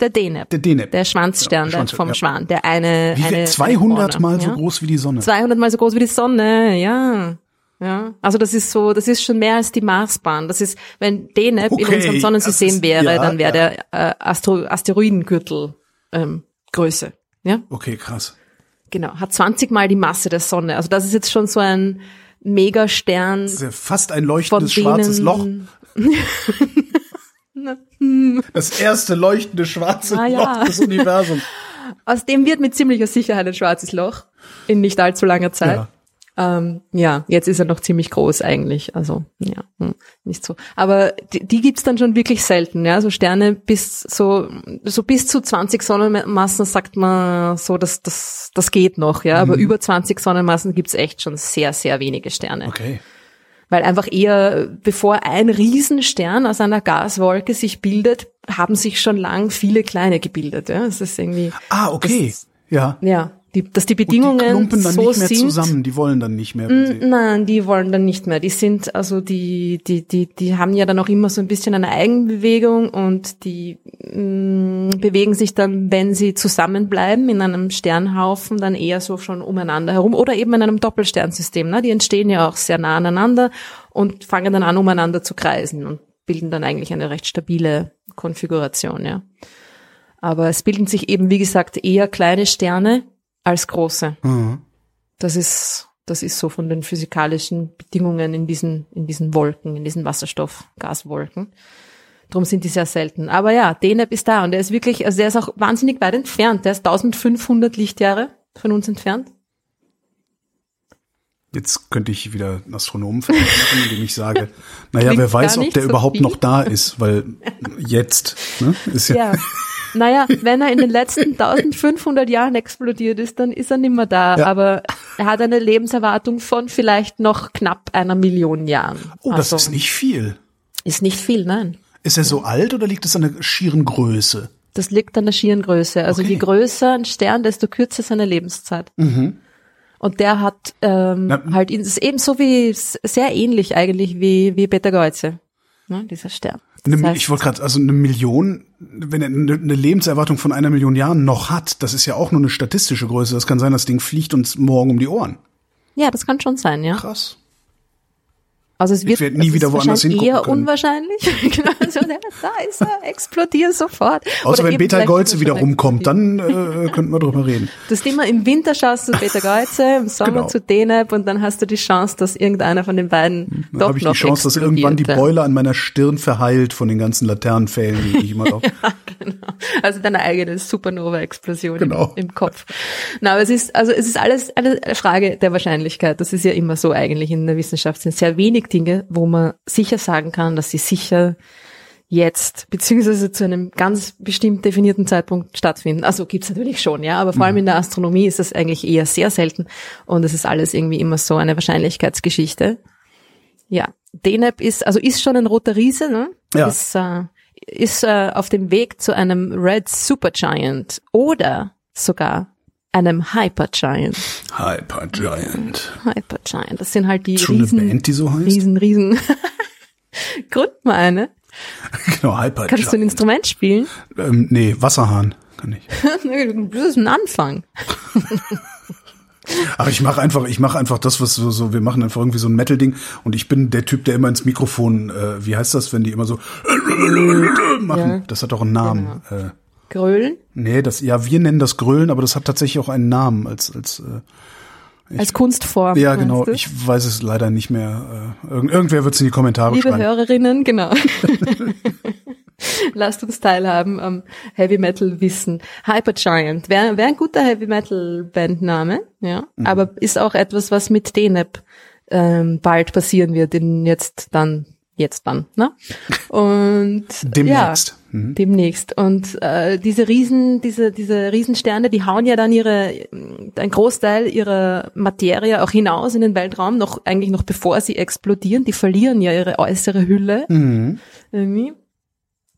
[SPEAKER 3] Der Deneb.
[SPEAKER 2] Der Deneb.
[SPEAKER 3] Der Schwanzstern
[SPEAKER 2] Ja,
[SPEAKER 3] vom
[SPEAKER 2] ja.
[SPEAKER 3] Schwan. Der eine,
[SPEAKER 2] Wie
[SPEAKER 3] eine
[SPEAKER 2] 200
[SPEAKER 3] eine
[SPEAKER 2] Mal so groß wie die Sonne.
[SPEAKER 3] 200 Mal so groß wie die Sonne, ja. Ja, also das ist so, das ist schon mehr als die Marsbahn. Das ist, wenn Deneb in
[SPEAKER 2] Okay,
[SPEAKER 3] unserem Sonnensystem
[SPEAKER 2] ist-
[SPEAKER 3] wäre,
[SPEAKER 2] ja,
[SPEAKER 3] dann wäre der äh, Astro Asteroidengürtel ähm, Größe. Ja,
[SPEAKER 2] Okay, krass.
[SPEAKER 3] genau. Hat 20 Mal die Masse der Sonne. Also das ist jetzt schon so ein Megastern.
[SPEAKER 2] Das ist ja fast ein leuchtendes schwarzes Loch. Das erste leuchtende schwarze
[SPEAKER 3] Ah, ja.
[SPEAKER 2] Loch des Universums.
[SPEAKER 3] Aus dem wird mit ziemlicher Sicherheit ein schwarzes Loch in nicht allzu langer Zeit.
[SPEAKER 2] Ja.
[SPEAKER 3] Ähm, ja, jetzt ist er noch ziemlich groß eigentlich. Also ja, hm, nicht so. Aber die, die gibt's dann schon wirklich selten. Ja, so Sterne bis so so bis zu 20 Sonnenmassen sagt man so, dass das das geht noch. Ja,
[SPEAKER 2] Mhm.
[SPEAKER 3] aber über 20 Sonnenmassen gibt's echt schon sehr sehr wenige Sterne.
[SPEAKER 2] Okay.
[SPEAKER 3] Weil einfach eher, bevor ein Riesenstern aus einer Gaswolke sich bildet, haben sich schon lang viele kleine gebildet. Ja, es ist irgendwie
[SPEAKER 2] Ah, okay.
[SPEAKER 3] Das-
[SPEAKER 2] Ja.
[SPEAKER 3] ja, Die, dass die Bedingungen
[SPEAKER 2] Und die klumpen dann
[SPEAKER 3] so
[SPEAKER 2] nicht mehr
[SPEAKER 3] sind.
[SPEAKER 2] zusammen, die wollen dann nicht mehr.
[SPEAKER 3] Nein, die wollen dann nicht mehr. Die sind, also die, die, die, die haben ja dann auch immer so ein bisschen eine Eigenbewegung und die mh, bewegen sich dann, wenn sie zusammenbleiben in einem Sternhaufen, dann eher so schon umeinander herum oder eben in einem Doppelsternsystem. Ne? Die entstehen ja auch sehr nah aneinander und fangen dann an, umeinander zu kreisen und bilden dann eigentlich eine recht stabile Konfiguration, ja. Aber es bilden sich eben, wie gesagt, eher kleine Sterne als große.
[SPEAKER 2] Mhm.
[SPEAKER 3] Das ist, das ist so von den physikalischen Bedingungen in diesen, in diesen Wolken, in diesen Wasserstoffgaswolken. Drum sind die sehr selten. Aber ja, DNAP ist da und der ist wirklich, also der ist auch wahnsinnig weit entfernt. Der ist 1500 Lichtjahre von uns entfernt.
[SPEAKER 2] Jetzt könnte ich wieder einen Astronomen machen, indem ich sage, naja,
[SPEAKER 3] Klingt
[SPEAKER 2] wer weiß, ob der
[SPEAKER 3] so
[SPEAKER 2] überhaupt
[SPEAKER 3] viel.
[SPEAKER 2] noch da ist, weil jetzt, ne, ist ja,
[SPEAKER 3] Ja. Naja, wenn er in den letzten 1500 Jahren explodiert ist, dann ist er nicht mehr da.
[SPEAKER 2] Ja.
[SPEAKER 3] Aber er hat eine Lebenserwartung von vielleicht noch knapp einer Million Jahren.
[SPEAKER 2] oh, das
[SPEAKER 3] Also,
[SPEAKER 2] ist nicht viel.
[SPEAKER 3] Ist nicht viel, nein.
[SPEAKER 2] Ist er so alt oder liegt es an der schieren Größe?
[SPEAKER 3] Das liegt an der schieren Größe. Also
[SPEAKER 2] Okay.
[SPEAKER 3] je größer ein Stern, desto kürzer seine Lebenszeit. Und der hat ähm,
[SPEAKER 2] Na-
[SPEAKER 3] halt ist ebenso wie sehr ähnlich eigentlich wie wie Beta Geuze, ne, dieser Stern. Das heißt,
[SPEAKER 2] ich wollte gerade, also eine Million, wenn er eine, eine Lebenserwartung von einer Million Jahren noch hat, das ist ja auch nur eine statistische Größe. Das kann sein, das Ding fliegt uns morgen um die Ohren.
[SPEAKER 3] ja, das kann schon sein, ja.
[SPEAKER 2] Krass.
[SPEAKER 3] Also es wird
[SPEAKER 2] nie wieder woanders hingucken
[SPEAKER 3] eher
[SPEAKER 2] können.
[SPEAKER 3] unwahrscheinlich. genau, so, der, da ist er, explodiert sofort.
[SPEAKER 2] Außer
[SPEAKER 3] Oder
[SPEAKER 2] wenn
[SPEAKER 3] vielleicht
[SPEAKER 2] Golze wieder rumkommt, dann äh, könnten wir drüber reden.
[SPEAKER 3] Das immer im Winter schaust du Beta Geuze, im Sommer
[SPEAKER 2] Genau.
[SPEAKER 3] zu Deneb und dann hast du die Chance, dass irgendeiner von den beiden
[SPEAKER 2] Dann
[SPEAKER 3] doch
[SPEAKER 2] habe ich die
[SPEAKER 3] noch
[SPEAKER 2] Chance, dass irgendwann die
[SPEAKER 3] ja.
[SPEAKER 2] Beule an meiner Stirn verheilt von den ganzen Laternenpfählen, die ich immer drauf.
[SPEAKER 3] genau. Also deine eigene Supernova-Explosion
[SPEAKER 2] Genau.
[SPEAKER 3] im, im Kopf. Na, aber es ist, also es ist alles eine Frage der Wahrscheinlichkeit. Das ist ja immer so eigentlich in der Wissenschaft. Es sind sehr wenig Dinge, wo man sicher sagen kann, dass sie sicher jetzt, beziehungsweise zu einem ganz bestimmt definierten Zeitpunkt stattfinden. Also gibt's natürlich schon, ja, aber vor allem in der Astronomie ist das eigentlich eher sehr selten und es ist alles irgendwie immer so eine Wahrscheinlichkeitsgeschichte. Ja, DNAP ist, also ist schon ein roter Riese, ne?
[SPEAKER 2] Ja.
[SPEAKER 3] Ist, äh, ist äh, auf dem Weg zu einem Red Supergiant oder sogar einem Hypergiant.
[SPEAKER 2] Hypergiant.
[SPEAKER 3] Hypergiant, das sind halt die
[SPEAKER 2] Schon
[SPEAKER 3] Riesen,
[SPEAKER 2] eine Band, die so heißt?
[SPEAKER 3] Riesen, Riesen. Gründ mal eine.
[SPEAKER 2] Genau, Hypergiant.
[SPEAKER 3] Kannst du ein Instrument spielen?
[SPEAKER 2] ähm, nee, Wasserhahn kann ich.
[SPEAKER 3] Das ist ein Anfang.
[SPEAKER 2] Aber ich mache einfach, ich mache einfach das, was so, so, wir machen einfach irgendwie so ein Metal-Ding und ich bin der Typ, der immer ins Mikrofon, äh, wie heißt das, wenn die immer so machen?
[SPEAKER 3] Ja.
[SPEAKER 2] Das hat auch einen Namen. Äh,
[SPEAKER 3] Grölen
[SPEAKER 2] nee, das, ja, wir nennen das Grölen, aber das hat tatsächlich auch einen Namen als, als, äh,
[SPEAKER 3] als Kunstform.
[SPEAKER 2] ja, genau.
[SPEAKER 3] du?
[SPEAKER 2] Ich weiß es leider nicht mehr. Äh, irgend, irgendwer wird es in die Kommentare
[SPEAKER 3] Liebe
[SPEAKER 2] schreiben.
[SPEAKER 3] Hörerinnen, genau. Lasst uns teilhaben am Heavy Metal Wissen. Hypergiant wäre wär ein guter Heavy Metal Bandname, ja,
[SPEAKER 2] Mhm.
[SPEAKER 3] aber ist auch etwas, was mit DNAP ähm, bald passieren wird, in jetzt dann, jetzt dann, ne? Und
[SPEAKER 2] Demnächst.
[SPEAKER 3] Ja,
[SPEAKER 2] Mhm.
[SPEAKER 3] demnächst. Und äh, diese Riesen, diese diese Riesensterne, die hauen ja dann ihre ein Großteil ihrer Materie auch hinaus in den Weltraum, noch eigentlich noch bevor sie explodieren. Die verlieren ja ihre äußere Hülle
[SPEAKER 2] Mhm.
[SPEAKER 3] irgendwie.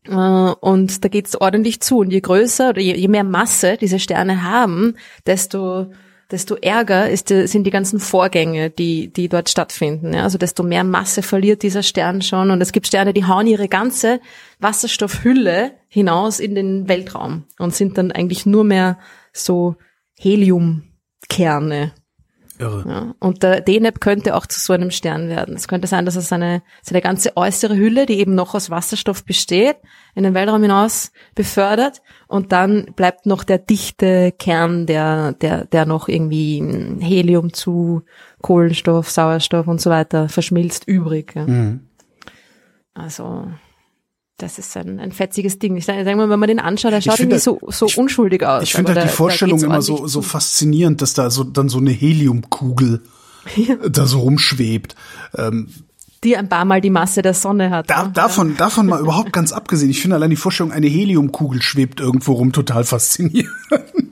[SPEAKER 3] Äh, Und da geht's ordentlich zu. Und je größer oder je, je mehr Masse diese Sterne haben, desto desto ärger ist, sind die ganzen Vorgänge, die, die dort stattfinden. Ja? Also desto mehr Masse verliert dieser Stern schon. Und es gibt Sterne, die hauen ihre ganze Wasserstoffhülle hinaus in den Weltraum und sind dann eigentlich nur mehr so Heliumkerne.
[SPEAKER 2] Irre.
[SPEAKER 3] Ja, und der DNAP könnte auch zu so einem Stern werden. Es könnte sein, dass er seine, seine ganze äußere Hülle, die eben noch aus Wasserstoff besteht, in den Weltraum hinaus befördert und dann bleibt noch der dichte Kern, der, der, der noch irgendwie Helium zu Kohlenstoff, Sauerstoff und so weiter verschmilzt übrig. Ja.
[SPEAKER 2] Mhm.
[SPEAKER 3] Also, das ist ein, ein fetziges Ding. Ich sage sag mal, wenn man den anschaut, er schaut irgendwie so, so
[SPEAKER 2] ich-
[SPEAKER 3] unschuldig aus.
[SPEAKER 2] Ich finde halt
[SPEAKER 3] da-
[SPEAKER 2] die Vorstellung
[SPEAKER 3] da
[SPEAKER 2] immer so, so faszinierend, dass da so dann so eine Heliumkugel da so rumschwebt. Ähm,
[SPEAKER 3] Die ein paar Mal die Masse der Sonne hat.
[SPEAKER 2] da,
[SPEAKER 3] ne?
[SPEAKER 2] davon, davon mal überhaupt ganz abgesehen. Ich finde allein die Vorstellung, eine Heliumkugel schwebt irgendwo rum, total faszinierend.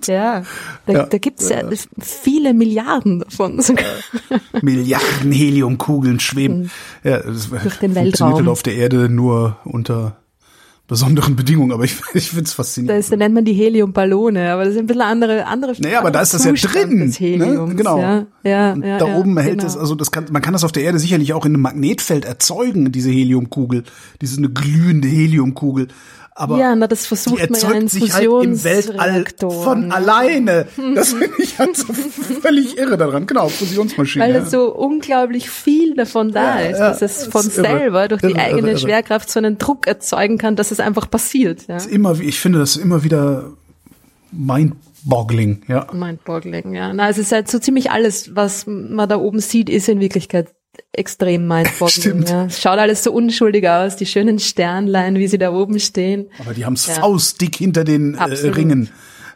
[SPEAKER 3] Ja, da,
[SPEAKER 2] Ja.
[SPEAKER 3] da gibt's ja viele Milliarden davon sogar.
[SPEAKER 2] Milliarden Heliumkugeln schweben. Ja, das
[SPEAKER 3] den
[SPEAKER 2] funktioniert
[SPEAKER 3] Weltraum.
[SPEAKER 2] halt auf der Erde nur unter besonderen Bedingungen, aber ich, ich finde es faszinierend.
[SPEAKER 3] Das, da nennt man die Heliumballone, aber das ist ein bisschen andere, andere
[SPEAKER 2] Naja, aber da ist das ja drin.
[SPEAKER 3] Des Heliums,
[SPEAKER 2] ne? Genau.
[SPEAKER 3] Ja, ja, ja,
[SPEAKER 2] da
[SPEAKER 3] ja,
[SPEAKER 2] oben hält
[SPEAKER 3] genau.
[SPEAKER 2] es, also das kann, man kann das auf der Erde sicherlich auch in einem Magnetfeld erzeugen, diese Heliumkugel. Diese eine glühende Heliumkugel. Aber
[SPEAKER 3] Ja, na, das
[SPEAKER 2] die
[SPEAKER 3] versucht man ja
[SPEAKER 2] erzeugt
[SPEAKER 3] in
[SPEAKER 2] sich halt im Weltall von
[SPEAKER 3] ja.
[SPEAKER 2] alleine. Das finde ich halt so völlig irre daran. Genau, Fusionsmaschine.
[SPEAKER 3] Weil
[SPEAKER 2] ja.
[SPEAKER 3] es so unglaublich viel davon da
[SPEAKER 2] Ja,
[SPEAKER 3] ist, dass es von
[SPEAKER 2] ist irre.
[SPEAKER 3] selber durch
[SPEAKER 2] Irre,
[SPEAKER 3] die eigene
[SPEAKER 2] irre, irre.
[SPEAKER 3] Schwerkraft so einen Druck erzeugen kann, dass es einfach passiert. Ja.
[SPEAKER 2] immer, ich finde das immer wieder mind-boggling, ja.
[SPEAKER 3] Mindboggling, ja. Na, es ist halt so ziemlich alles, was man da oben sieht, ist in Wirklichkeit extrem mindboggling. Ja. Es schaut alles so unschuldig aus, die schönen Sternlein, wie sie da oben stehen.
[SPEAKER 2] Aber die haben es
[SPEAKER 3] Ja.
[SPEAKER 2] faustdick hinter den äh. Ringen.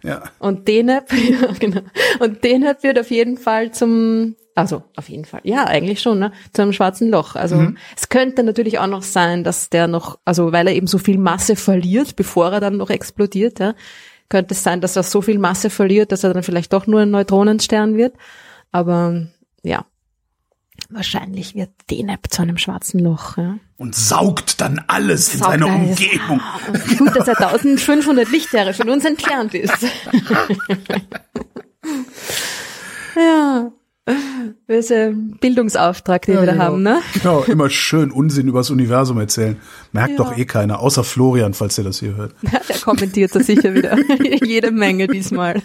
[SPEAKER 2] Ja.
[SPEAKER 3] Und Deneb, ja, genau. Und Deneb wird auf jeden Fall zum, also auf jeden Fall, ja, eigentlich schon, ne, zu einem schwarzen Loch. Also
[SPEAKER 2] Mhm.
[SPEAKER 3] es könnte natürlich auch noch sein, dass der noch, also weil er eben so viel Masse verliert, bevor er dann noch explodiert, ja, könnte es sein, dass er so viel Masse verliert, dass er dann vielleicht doch nur ein Neutronenstern wird. Aber ja, wahrscheinlich wird Deneb zu einem schwarzen Loch. Ja.
[SPEAKER 2] Und saugt dann alles in
[SPEAKER 3] Saugt
[SPEAKER 2] seiner
[SPEAKER 3] alles.
[SPEAKER 2] Umgebung.
[SPEAKER 3] Und Gut, dass er 1500 Lichtjahre von uns entfernt ist. ja. Das ist ein Bildungsauftrag, den wir da
[SPEAKER 2] genau.
[SPEAKER 3] haben, ne?
[SPEAKER 2] Genau, immer schön Unsinn übers Universum erzählen. Merkt doch eh keiner, außer Florian, falls der das hier hört.
[SPEAKER 3] Der kommentiert das sicher wieder. Jede Menge diesmal.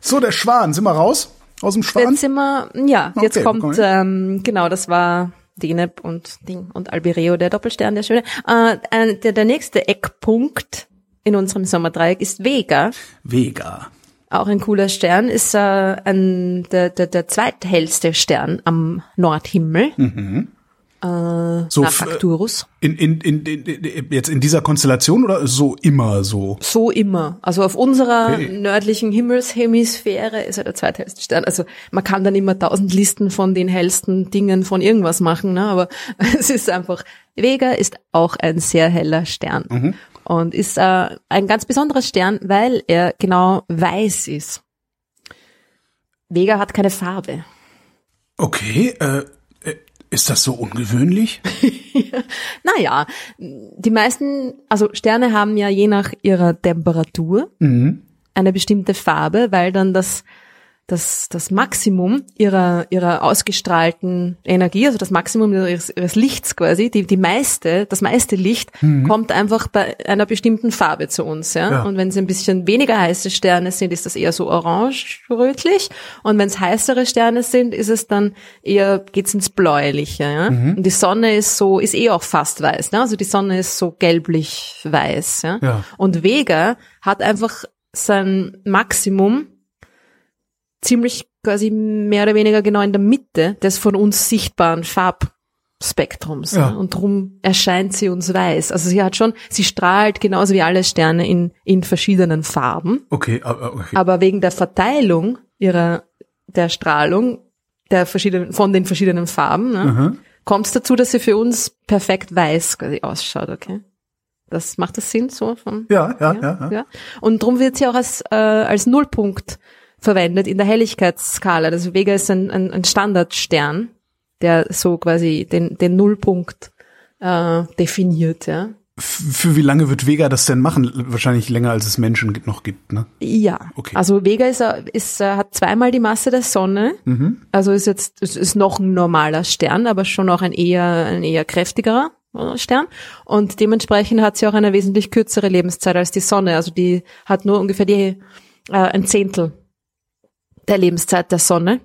[SPEAKER 2] So, der Schwan, sind wir raus? Aus dem Schwan?
[SPEAKER 3] Jetzt wir, ja, jetzt
[SPEAKER 2] Okay,
[SPEAKER 3] kommt,
[SPEAKER 2] komm.
[SPEAKER 3] ähm, genau, das war Deneb und Ding und Albireo, der Doppelstern, der schöne. Äh, der, der nächste Eckpunkt in unserem Sommerdreieck ist Vega.
[SPEAKER 2] Vega.
[SPEAKER 3] Auch ein cooler Stern, ist äh, ein, der, der, der zweithellste Stern am Nordhimmel
[SPEAKER 2] So
[SPEAKER 3] nach Arcturus.
[SPEAKER 2] in, in, in, in, jetzt in dieser Konstellation oder so immer so?
[SPEAKER 3] So immer. Also auf unserer
[SPEAKER 2] Okay.
[SPEAKER 3] nördlichen Himmelshemisphäre ist er der zweithellste Stern. Also man kann dann immer tausend Listen von den hellsten Dingen von irgendwas machen, ne? aber es ist einfach, Vega ist auch ein sehr heller Stern und ist äh, ein ganz besonderer Stern, weil er genau weiß ist. Vega hat keine Farbe.
[SPEAKER 2] Okay, äh, äh, ist das so ungewöhnlich?
[SPEAKER 3] Naja, die meisten, also Sterne haben ja je nach ihrer Temperatur eine bestimmte Farbe, weil dann das, das, das Maximum ihrer, ihrer ausgestrahlten Energie, also das Maximum ihres, ihres Lichts quasi, die, die meiste, das meiste Licht kommt einfach bei einer bestimmten Farbe zu uns, ja.
[SPEAKER 2] Ja.
[SPEAKER 3] Und wenn es ein bisschen weniger heiße Sterne sind, ist das eher so orange-rötlich. Und wenn es heißere Sterne sind, ist es dann eher, geht's ins Bläuliche, ja. Und die Sonne ist so, ist eh auch fast weiß, ne? Also die Sonne ist so gelblich-weiß, ja.
[SPEAKER 2] Ja.
[SPEAKER 3] Und Vega hat einfach sein Maximum ziemlich quasi mehr oder weniger genau in der Mitte des von uns sichtbaren Farbspektrums.
[SPEAKER 2] Ja.
[SPEAKER 3] Ne? Und drum erscheint sie uns weiß. Also sie hat schon, sie strahlt genauso wie alle Sterne in, in verschiedenen Farben.
[SPEAKER 2] Okay, äh, okay.
[SPEAKER 3] Aber wegen der Verteilung ihrer, der Strahlung der verschiedenen, von den verschiedenen Farben, ne, kommt es dazu, dass sie für uns perfekt weiß quasi ausschaut, okay? Das macht das Sinn so von,
[SPEAKER 2] Ja, ja, ja. ja.
[SPEAKER 3] ja. Und darum wird sie auch als, äh, als Nullpunkt verwendet in der Helligkeitsskala. Also Vega ist ein, ein, ein Standardstern, der so quasi den, den Nullpunkt äh, definiert, ja.
[SPEAKER 2] Für wie lange wird Vega das denn machen? Wahrscheinlich länger, als es Menschen noch gibt, ne?
[SPEAKER 3] Ja,
[SPEAKER 2] Okay.
[SPEAKER 3] also Vega ist, ist, äh, hat zweimal die Masse der Sonne, also ist jetzt ist, ist noch ein normaler Stern, aber schon auch ein eher ein eher kräftigerer äh, Stern und dementsprechend hat sie auch eine wesentlich kürzere Lebenszeit als die Sonne, also die hat nur ungefähr die äh, ein Zehntel der Lebenszeit der Sonne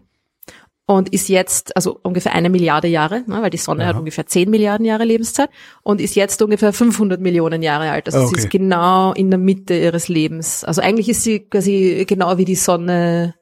[SPEAKER 3] und ist jetzt, also ungefähr eine Milliarde Jahre, ne, weil die Sonne hat ungefähr 10 Milliarden Jahre Lebenszeit und ist jetzt ungefähr 500 Millionen Jahre alt. Also
[SPEAKER 2] Ah,
[SPEAKER 3] sie
[SPEAKER 2] okay.
[SPEAKER 3] ist genau in der Mitte ihres Lebens. Also eigentlich ist sie quasi genau wie die Sonne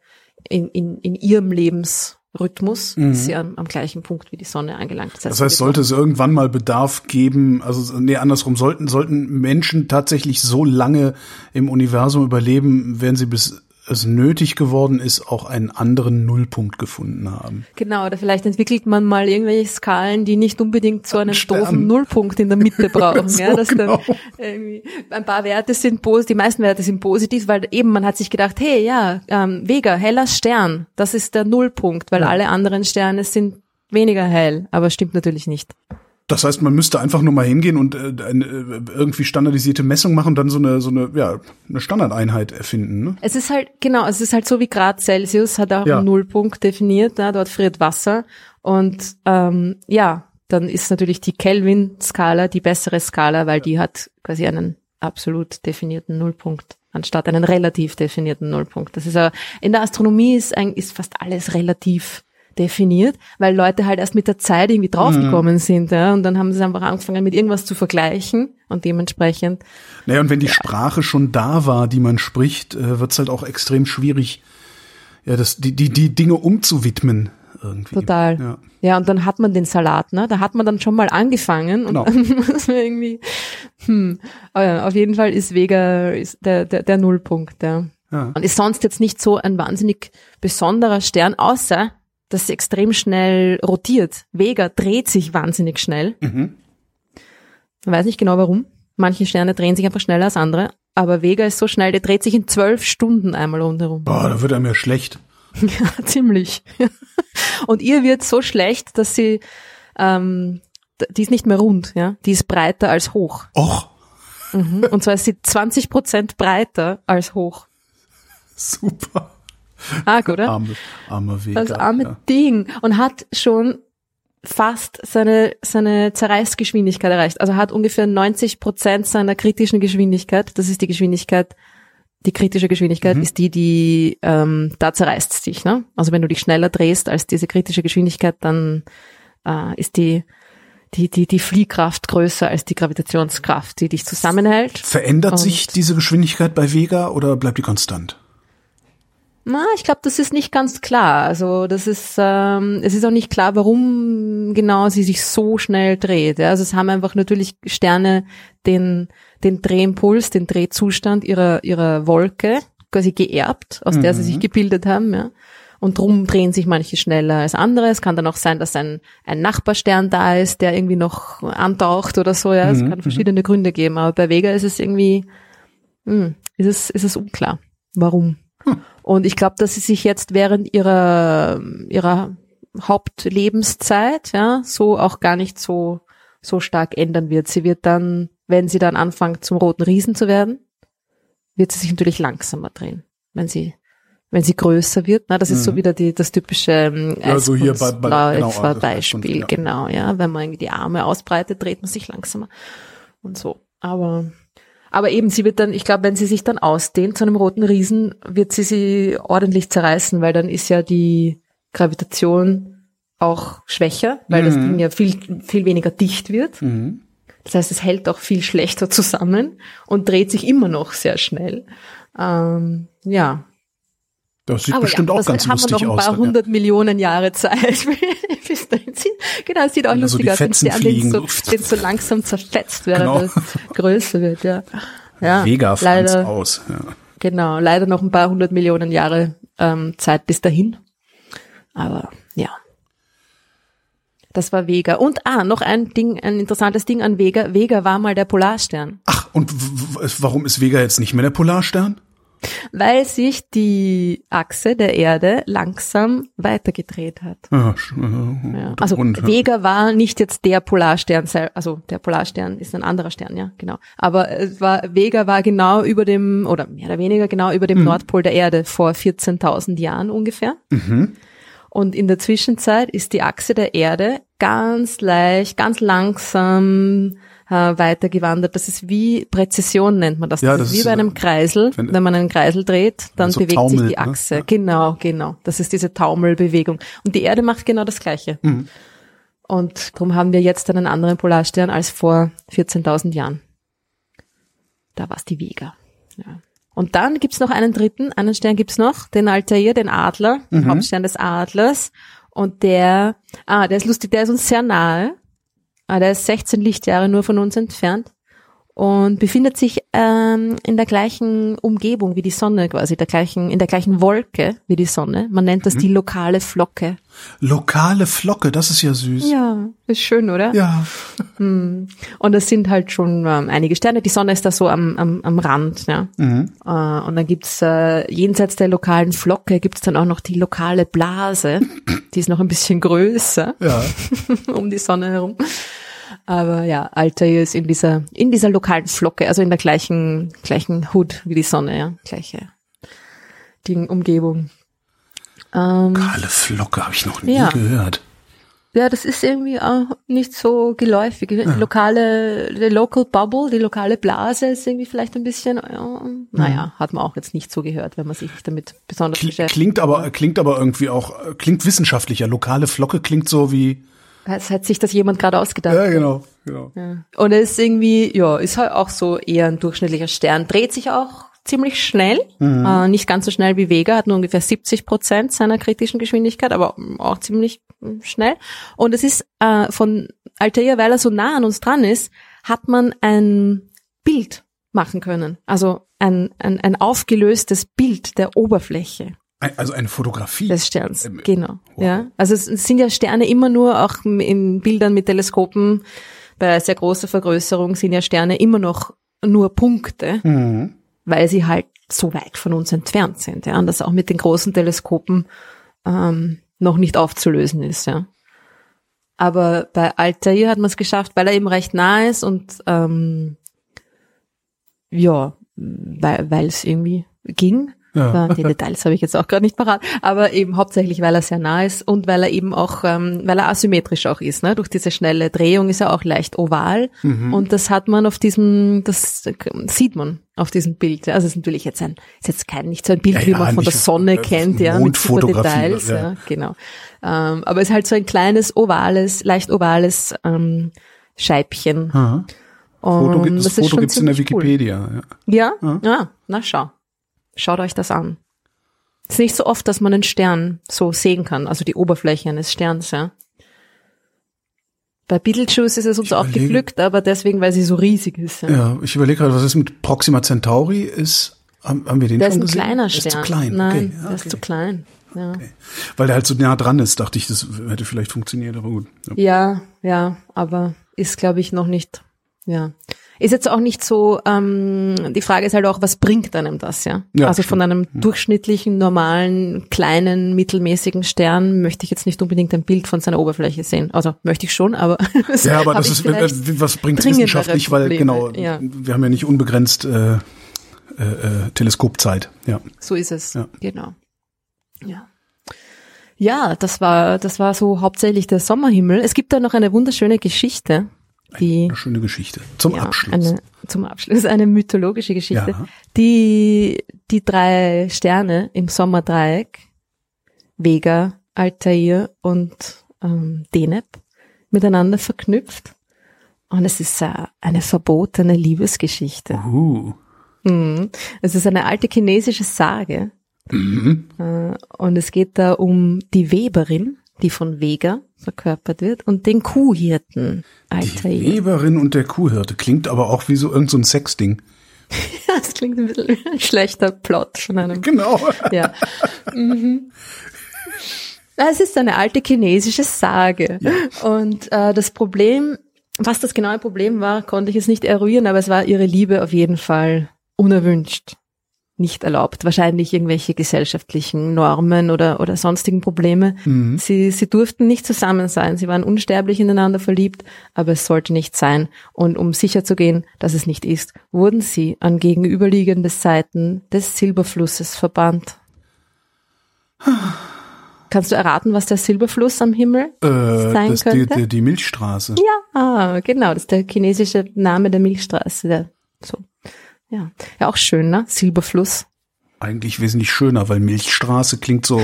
[SPEAKER 3] in, in, in ihrem Lebensrhythmus, ist sie am, am gleichen Punkt wie die Sonne angelangt.
[SPEAKER 2] Mhm. Das heißt, sollte es irgendwann mal Bedarf geben, also nee, andersrum, sollten, sollten Menschen tatsächlich so lange im Universum überleben, werden sie bis es nötig geworden ist, auch einen anderen Nullpunkt gefunden haben.
[SPEAKER 3] Genau, oder vielleicht entwickelt man mal irgendwelche Skalen, die nicht unbedingt so einen
[SPEAKER 2] Stern.
[SPEAKER 3] doofen Nullpunkt in der Mitte brauchen.
[SPEAKER 2] So
[SPEAKER 3] ja, dass
[SPEAKER 2] genau.
[SPEAKER 3] dann ein paar Werte sind positiv, die meisten Werte sind positiv, weil eben man hat sich gedacht, hey, ja, ähm, Vega, heller Stern, das ist der Nullpunkt, weil alle anderen Sterne sind weniger hell, aber stimmt natürlich nicht.
[SPEAKER 2] Das heißt, man müsste einfach nur mal hingehen und äh, eine äh, irgendwie standardisierte Messung machen und dann so eine so eine ja eine Standardeinheit erfinden. Ne?
[SPEAKER 3] Es ist halt genau, es ist halt so wie Grad Celsius hat auch
[SPEAKER 2] Ja.
[SPEAKER 3] einen Nullpunkt definiert. Ne? Dort friert Wasser und ähm, ja, dann ist natürlich die Kelvin-Skala die bessere Skala, weil die hat quasi einen absolut definierten Nullpunkt anstatt einen relativ definierten Nullpunkt. Das ist aber, in der Astronomie ist, eigentlich ist fast alles relativ definiert, weil Leute halt erst mit der Zeit irgendwie draufgekommen sind, ja, und dann haben sie einfach angefangen mit irgendwas zu vergleichen und dementsprechend
[SPEAKER 2] Naja, und wenn die Sprache schon da war, die man spricht, äh, wird's halt auch extrem schwierig, ja, das, die, die, die Dinge umzuwidmen irgendwie.
[SPEAKER 3] Total.
[SPEAKER 2] Ja.
[SPEAKER 3] Ja, und dann hat man den Salat, ne? Da hat man dann schon mal angefangen und
[SPEAKER 2] Genau.
[SPEAKER 3] dann muss man irgendwie, hm. Ja, auf jeden Fall ist Vega ist der, der, der Nullpunkt, ja.
[SPEAKER 2] Ja.
[SPEAKER 3] Und ist sonst jetzt nicht so ein wahnsinnig besonderer Stern, außer, dass sie extrem schnell rotiert. Vega dreht sich wahnsinnig schnell.
[SPEAKER 2] Mhm.
[SPEAKER 3] Man weiß nicht genau warum. Manche Sterne drehen sich einfach schneller als andere. Aber Vega ist so schnell, der dreht sich in zwölf Stunden einmal rundherum.
[SPEAKER 2] Boah, da wird einem ja schlecht.
[SPEAKER 3] Ja, ziemlich. Und ihr wird so schlecht, dass sie, ähm, die ist nicht mehr rund, ja, die ist breiter als hoch.
[SPEAKER 2] Och,
[SPEAKER 3] Mhm. Und zwar ist sie 20 Prozent breiter als hoch.
[SPEAKER 2] super.
[SPEAKER 3] Arg, oder?
[SPEAKER 2] Arme, arme Vega.
[SPEAKER 3] Das arme
[SPEAKER 2] ja.
[SPEAKER 3] Ding. Und hat schon fast seine, seine Zerreißgeschwindigkeit erreicht. Also hat ungefähr 90 Prozent seiner kritischen Geschwindigkeit. Das ist die Geschwindigkeit, die kritische Geschwindigkeit ist die, die, ähm, da zerreißt es dich, ne? Also wenn du dich schneller drehst als diese kritische Geschwindigkeit, dann, äh, ist die, die, die, die Fliehkraft größer als die Gravitationskraft, die dich zusammenhält.
[SPEAKER 2] Verändert
[SPEAKER 3] Und-
[SPEAKER 2] sich diese Geschwindigkeit bei Vega oder bleibt die konstant?
[SPEAKER 3] Na, ich glaube, das ist nicht ganz klar. Also das ist, ähm, es ist auch nicht klar, warum genau sie sich so schnell dreht. Ja? Also es haben einfach natürlich Sterne den den Drehimpuls, den Drehzustand ihrer ihrer Wolke quasi geerbt, aus der sie sich gebildet haben. Ja? Und drum drehen sich manche schneller als andere. Es kann dann auch sein, dass ein, ein Nachbarstern da ist, der irgendwie noch antaucht oder so. Ja, es kann verschiedene Gründe geben. Aber bei Vega ist es irgendwie, hm, ist es, ist es unklar, warum. Und ich glaube, dass sie sich jetzt während ihrer, ihrer Hauptlebenszeit, ja, so auch gar nicht so, so stark ändern wird. Sie wird dann, wenn sie dann anfängt, zum roten Riesen zu werden, wird sie sich natürlich langsamer drehen. Wenn sie, wenn sie größer wird, na, das ist so wieder die, das typische ähm,
[SPEAKER 2] Ja, so hier bei- bei- genau,
[SPEAKER 3] Beispiel,
[SPEAKER 2] ja.
[SPEAKER 3] genau, ja. Wenn man irgendwie die Arme ausbreitet, dreht man sich langsamer und so. Aber, aber eben, sie wird dann, ich glaube, wenn sie sich dann ausdehnt zu einem roten Riesen, wird sie sie ordentlich zerreißen, weil dann ist ja die Gravitation auch schwächer, weil das Ding ja viel, viel weniger dicht wird. Das heißt, es hält auch viel schlechter zusammen und dreht sich immer noch sehr schnell. Ähm, ja.
[SPEAKER 2] Das sieht
[SPEAKER 3] Aber
[SPEAKER 2] bestimmt
[SPEAKER 3] ja,
[SPEAKER 2] auch ganz
[SPEAKER 3] haben wir
[SPEAKER 2] lustig
[SPEAKER 3] noch ein
[SPEAKER 2] aus.
[SPEAKER 3] paar
[SPEAKER 2] dann, ja.
[SPEAKER 3] hundert Millionen Jahre Zeit. Genau, es sieht auch
[SPEAKER 2] Wenn da so
[SPEAKER 3] lustig
[SPEAKER 2] die
[SPEAKER 3] aus, wenn den so, den so langsam zerfetzt, während
[SPEAKER 2] Genau.
[SPEAKER 3] er größer wird, ja. Ja,
[SPEAKER 2] Vega
[SPEAKER 3] leider,
[SPEAKER 2] aus. Ja.
[SPEAKER 3] genau, leider noch ein paar hundert Millionen Jahre ähm, Zeit bis dahin. Aber ja. Das war Vega. Und ah, noch ein Ding, ein interessantes Ding an Vega. Vega war mal der Polarstern.
[SPEAKER 2] Ach, und warum ist Vega jetzt nicht mehr der Polarstern?
[SPEAKER 3] Weil sich die Achse der Erde langsam weitergedreht hat.
[SPEAKER 2] Ja, sch- äh,
[SPEAKER 3] Ja. Also
[SPEAKER 2] ja.
[SPEAKER 3] Vega war nicht jetzt der Polarstern, also der Polarstern ist ein anderer Stern, ja, genau. Aber es war, Vega war genau über dem, oder mehr oder weniger genau über dem
[SPEAKER 2] Mhm.
[SPEAKER 3] Nordpol der Erde vor 14.000 Jahren ungefähr.
[SPEAKER 2] Mhm.
[SPEAKER 3] Und in der Zwischenzeit ist die Achse der Erde ganz leicht, ganz langsam äh, weitergewandert. Das ist wie Präzision nennt man das.
[SPEAKER 2] Ja,
[SPEAKER 3] das,
[SPEAKER 2] das
[SPEAKER 3] ist wie bei einem Kreisel.
[SPEAKER 2] wenn-
[SPEAKER 3] Wenn, man einen Kreisel dreht, dann
[SPEAKER 2] so
[SPEAKER 3] bewegt sich
[SPEAKER 2] taumelt,
[SPEAKER 3] die
[SPEAKER 2] ne?
[SPEAKER 3] Achse.
[SPEAKER 2] Ja.
[SPEAKER 3] Genau, genau. Das ist diese Taumelbewegung. Und die Erde macht genau das Gleiche.
[SPEAKER 2] Mhm.
[SPEAKER 3] Und darum haben wir jetzt einen anderen Polarstern als vor 14.000 Jahren. Da war es die Vega. Ja. Und dann gibt's noch einen dritten, einen Stern gibt's noch, den Altair, den Adler, den Hauptstern des Adlers. Und der, ah, der ist lustig, der ist uns sehr nahe. Ah, der ist 16 Lichtjahre nur von uns entfernt und befindet sich ähm, in der gleichen Umgebung wie die Sonne quasi, der gleichen, in der gleichen Wolke wie die Sonne. Man nennt das die lokale Flocke.
[SPEAKER 2] Lokale Flocke, das ist ja süß.
[SPEAKER 3] Ja, ist schön, oder?
[SPEAKER 2] Ja.
[SPEAKER 3] Und das sind halt schon ähm, einige Sterne. Die Sonne ist da so am, am, am Rand, ja.
[SPEAKER 2] Mhm.
[SPEAKER 3] Äh, und dann gibt's äh, jenseits der lokalen Flocke gibt's dann auch noch die lokale Blase. Die ist noch ein bisschen größer
[SPEAKER 2] Ja.
[SPEAKER 3] um die Sonne herum. Aber ja, Altair ist in dieser, in dieser lokalen Flocke, also in der gleichen, gleichen Hut wie die Sonne, ja, gleiche Ding, Umgebung.
[SPEAKER 2] Ähm, Kahle Flocke habe ich noch nie
[SPEAKER 3] ja.
[SPEAKER 2] gehört.
[SPEAKER 3] Ja, das ist irgendwie auch nicht so geläufig. Die
[SPEAKER 2] Ja.
[SPEAKER 3] lokale, die Local Bubble, die lokale Blase ist irgendwie vielleicht ein bisschen, ja, naja, hat man auch jetzt nicht so gehört, wenn man sich nicht damit besonders
[SPEAKER 2] Kli-
[SPEAKER 3] beschäftigt.
[SPEAKER 2] Klingt aber, klingt aber irgendwie auch, äh, klingt wissenschaftlicher. Lokale Flocke klingt so wie.
[SPEAKER 3] Es hat sich das jemand gerade ausgedacht.
[SPEAKER 2] genau, genau.
[SPEAKER 3] Ja. Und er ist irgendwie, ja, ist halt auch so eher ein durchschnittlicher Stern. Dreht sich auch ziemlich schnell, äh, nicht ganz so schnell wie Vega, hat nur ungefähr 70 Prozent seiner kritischen Geschwindigkeit, aber auch ziemlich schnell. Und es ist äh, von Altair, weil er so nah an uns dran ist, hat man ein Bild machen können. Also ein, ein, ein aufgelöstes Bild der Oberfläche
[SPEAKER 2] Also eine Fotografie.
[SPEAKER 3] des Sterns.
[SPEAKER 2] Ähm,
[SPEAKER 3] Genau.
[SPEAKER 2] wow.
[SPEAKER 3] Ja. Also es sind ja Sterne immer nur auch in Bildern mit Teleskopen bei sehr großer Vergrößerung sind ja Sterne immer noch nur Punkte,
[SPEAKER 2] Mhm.
[SPEAKER 3] weil sie halt so weit von uns entfernt sind. Ja. Und das auch mit den großen Teleskopen ähm, noch nicht aufzulösen ist. Ja. Aber bei Altair hat man es geschafft, weil er eben recht nah ist und ähm, ja, weil weil es irgendwie ging.
[SPEAKER 2] Ja.
[SPEAKER 3] Ja. Die Details habe ich jetzt auch gerade nicht parat, aber eben hauptsächlich, weil er sehr nah ist und weil er eben auch, ähm, weil er asymmetrisch auch ist. Ne? Durch diese schnelle Drehung ist er auch leicht oval
[SPEAKER 2] Mhm.
[SPEAKER 3] und das hat man auf diesem, das sieht man auf diesem Bild. ja. Also es ist natürlich jetzt ein, ist jetzt kein nicht so ein Bild,
[SPEAKER 2] Ja,
[SPEAKER 3] wie
[SPEAKER 2] ja,
[SPEAKER 3] man von der Sonne
[SPEAKER 2] äh,
[SPEAKER 3] kennt, ja, mit super Details,
[SPEAKER 2] ja.
[SPEAKER 3] ja, genau. Ähm, aber es ist halt so ein kleines ovales, leicht ovales ähm, Scheibchen.
[SPEAKER 2] Aha. Foto,
[SPEAKER 3] Und
[SPEAKER 2] gibt-
[SPEAKER 3] ist
[SPEAKER 2] Foto gibt's in der
[SPEAKER 3] ziemlich cool.
[SPEAKER 2] Wikipedia. Ja.
[SPEAKER 3] Ja? Ja, na schau. Schaut euch das an. Es ist nicht so oft, dass man einen Stern so sehen kann, also die Oberfläche eines Sterns, ja. Bei Beetlejuice ist es uns
[SPEAKER 2] Ich
[SPEAKER 3] auch
[SPEAKER 2] überlege-
[SPEAKER 3] geglückt, aber deswegen, weil sie so riesig ist. Ja.
[SPEAKER 2] Ja, ich überlege gerade, was ist mit Proxima Centauri? Ist, haben, haben wir den
[SPEAKER 3] Der ist
[SPEAKER 2] schon
[SPEAKER 3] ein
[SPEAKER 2] gesehen?
[SPEAKER 3] kleiner
[SPEAKER 2] Der
[SPEAKER 3] Stern.
[SPEAKER 2] Ist zu klein.
[SPEAKER 3] Nein,
[SPEAKER 2] okay. ja,
[SPEAKER 3] der ist
[SPEAKER 2] okay.
[SPEAKER 3] zu klein. Ja.
[SPEAKER 2] Weil der halt so nah dran ist, dachte ich, das hätte vielleicht funktioniert, aber gut. Ja.
[SPEAKER 3] ja, ja, aber ist, glaube ich, noch nicht, ja. Ist jetzt auch nicht so, ähm, die Frage ist halt auch, was bringt einem das, ja?
[SPEAKER 2] Ja,
[SPEAKER 3] also von einem durchschnittlichen, normalen, kleinen, mittelmäßigen Stern möchte ich jetzt nicht unbedingt ein Bild von seiner Oberfläche sehen. Also möchte ich schon, aber
[SPEAKER 2] Ja, aber das ist, was bringt
[SPEAKER 3] dringendere
[SPEAKER 2] wissenschaftlich, weil genau,
[SPEAKER 3] ja.
[SPEAKER 2] wir haben ja nicht unbegrenzt äh, äh, äh, Teleskopzeit. Ja.
[SPEAKER 3] So ist es.
[SPEAKER 2] Ja.
[SPEAKER 3] Genau. Ja. Ja, das war, das war so hauptsächlich der Sommerhimmel. Es gibt da noch eine wunderschöne Geschichte, die,
[SPEAKER 2] Eine schöne Geschichte. Zum
[SPEAKER 3] ja,
[SPEAKER 2] Abschluss.
[SPEAKER 3] Eine, zum Abschluss eine mythologische Geschichte,
[SPEAKER 2] Ja.
[SPEAKER 3] die, die drei Sterne im Sommerdreieck, Vega, Altair und ähm, Deneb, miteinander verknüpft. Und es ist äh, eine verbotene Liebesgeschichte.
[SPEAKER 2] uh.
[SPEAKER 3] Mhm. Es ist eine alte chinesische Sage.
[SPEAKER 2] Mhm.
[SPEAKER 3] Äh, Und es geht da um die Weberin, die von Vega verkörpert wird, und den Kuhhirten
[SPEAKER 2] Die
[SPEAKER 3] Altair.
[SPEAKER 2] Weberin und der Kuhhirte klingt aber auch wie so irgend so ein Sexding.
[SPEAKER 3] Das klingt ein bisschen wie ein schlechter Plot von einem.
[SPEAKER 2] Genau.
[SPEAKER 3] Ja. Mhm. Es ist eine alte chinesische Sage. Und äh, das Problem, was das genaue Problem war, konnte ich jetzt nicht eruieren, aber es war ihre Liebe auf jeden Fall unerwünscht, nicht erlaubt. Wahrscheinlich irgendwelche gesellschaftlichen Normen oder, oder sonstigen Probleme. Sie, sie durften nicht zusammen sein. Sie waren unsterblich ineinander verliebt, aber es sollte nicht sein. Und um sicherzugehen, dass es nicht ist, wurden sie an gegenüberliegende Seiten des Silberflusses verbannt. Kannst du erraten, was der Silberfluss am Himmel
[SPEAKER 2] Äh,
[SPEAKER 3] sein
[SPEAKER 2] das, die,
[SPEAKER 3] könnte?
[SPEAKER 2] die, die Milchstraße.
[SPEAKER 3] Ja, genau, das ist der chinesische Name der Milchstraße. Der, so. Ja. ja, auch schön, ne? Silberfluss.
[SPEAKER 2] Eigentlich wesentlich schöner, weil Milchstraße klingt so.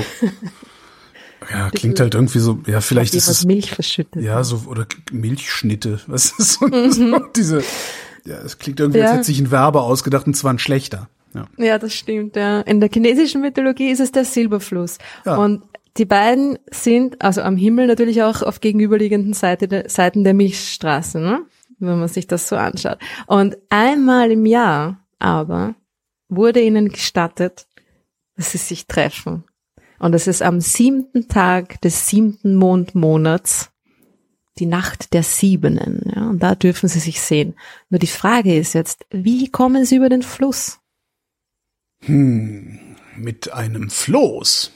[SPEAKER 2] ja, klingt halt irgendwie so. Ja, vielleicht ist es.
[SPEAKER 3] Milch verschüttet.
[SPEAKER 2] Ja, so, oder Milchschnitte. Was ist so, so diese. Ja, es klingt irgendwie, als
[SPEAKER 3] Mhm. Ja.
[SPEAKER 2] hätte sich ein Werber ausgedacht und zwar ein schlechter. Ja.
[SPEAKER 3] Ja, das stimmt. Ja. In der chinesischen Mythologie ist es der Silberfluss.
[SPEAKER 2] Ja.
[SPEAKER 3] Und die beiden sind, also am Himmel natürlich auch auf gegenüberliegenden Seite der, Seiten der Milchstraße, ne? Wenn man sich das so anschaut. Und einmal im Jahr aber wurde ihnen gestattet, dass sie sich treffen. Und das ist am siebten Tag des siebten Mondmonats, die Nacht der Siebenen. Ja? Und da dürfen sie sich sehen. Nur die Frage ist jetzt, wie kommen sie über den Fluss?
[SPEAKER 2] Hm, mit einem Floß.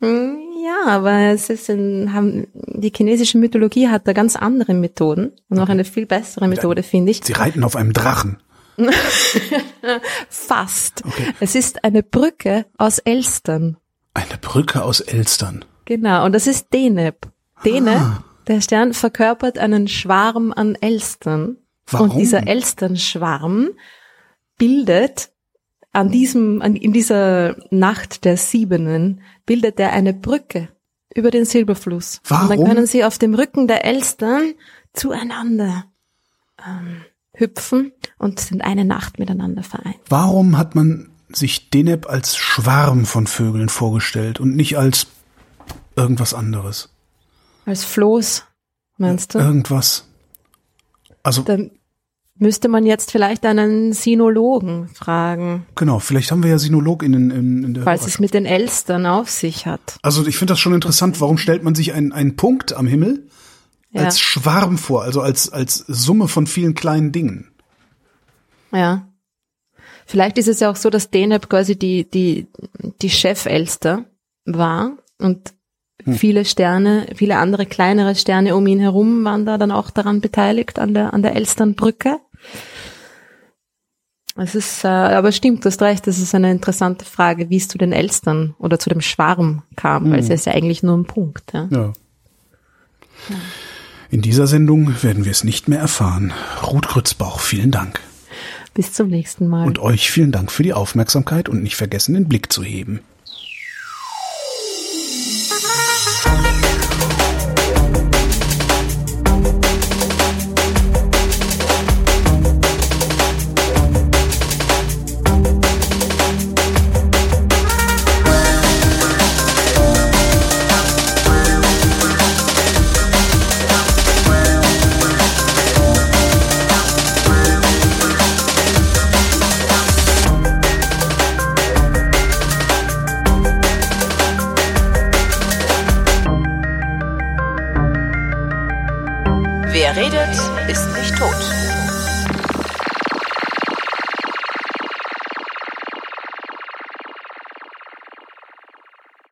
[SPEAKER 3] Ja, aber es ist in, haben, die chinesische Mythologie hat da ganz andere Methoden und noch eine viel bessere Methode, finde ich.
[SPEAKER 2] Sie reiten auf einem Drachen.
[SPEAKER 3] Fast. Es ist eine Brücke aus Elstern.
[SPEAKER 2] Eine Brücke aus Elstern.
[SPEAKER 3] Genau, und das ist Deneb. Deneb,
[SPEAKER 2] Ah.
[SPEAKER 3] der Stern verkörpert einen Schwarm an Elstern.
[SPEAKER 2] Warum?
[SPEAKER 3] Und dieser Elsternschwarm bildet an diesem, an, in dieser Nacht der Siebenen, bildet er eine Brücke über den Silberfluss. Und
[SPEAKER 2] Warum?
[SPEAKER 3] dann können sie auf dem Rücken der Elstern zueinander ähm, hüpfen und sind eine Nacht miteinander vereint.
[SPEAKER 2] Warum hat man sich Deneb als Schwarm von Vögeln vorgestellt und nicht als irgendwas anderes?
[SPEAKER 3] Als Floß, meinst du?
[SPEAKER 2] Irgendwas. Also,
[SPEAKER 3] Dann müsste man jetzt vielleicht einen Sinologen fragen,
[SPEAKER 2] genau, vielleicht haben wir ja SinologInnen in, in der
[SPEAKER 3] falls es mit den Elstern auf sich hat.
[SPEAKER 2] Also ich finde das schon interessant, warum stellt man sich einen, einen Punkt am Himmel
[SPEAKER 3] Ja.
[SPEAKER 2] als Schwarm vor, also als, als Summe von vielen kleinen Dingen?
[SPEAKER 3] Ja. Vielleicht ist es ja auch so, dass Deneb quasi die, die, die Chefelster war und viele Sterne, viele andere kleinere Sterne um ihn herum waren da dann auch daran beteiligt, an der, an der Elsternbrücke. Es ist, äh, aber stimmt, du hast recht, das ist eine interessante Frage, wie es zu den Elstern oder zu dem Schwarm kam, weil es ist ja eigentlich nur ein Punkt. Ja.
[SPEAKER 2] Ja. In dieser Sendung werden wir es nicht mehr erfahren. Ruth Grützbauch, vielen Dank.
[SPEAKER 3] Bis zum nächsten Mal.
[SPEAKER 2] Und euch vielen Dank für die Aufmerksamkeit und nicht vergessen, den Blick zu heben.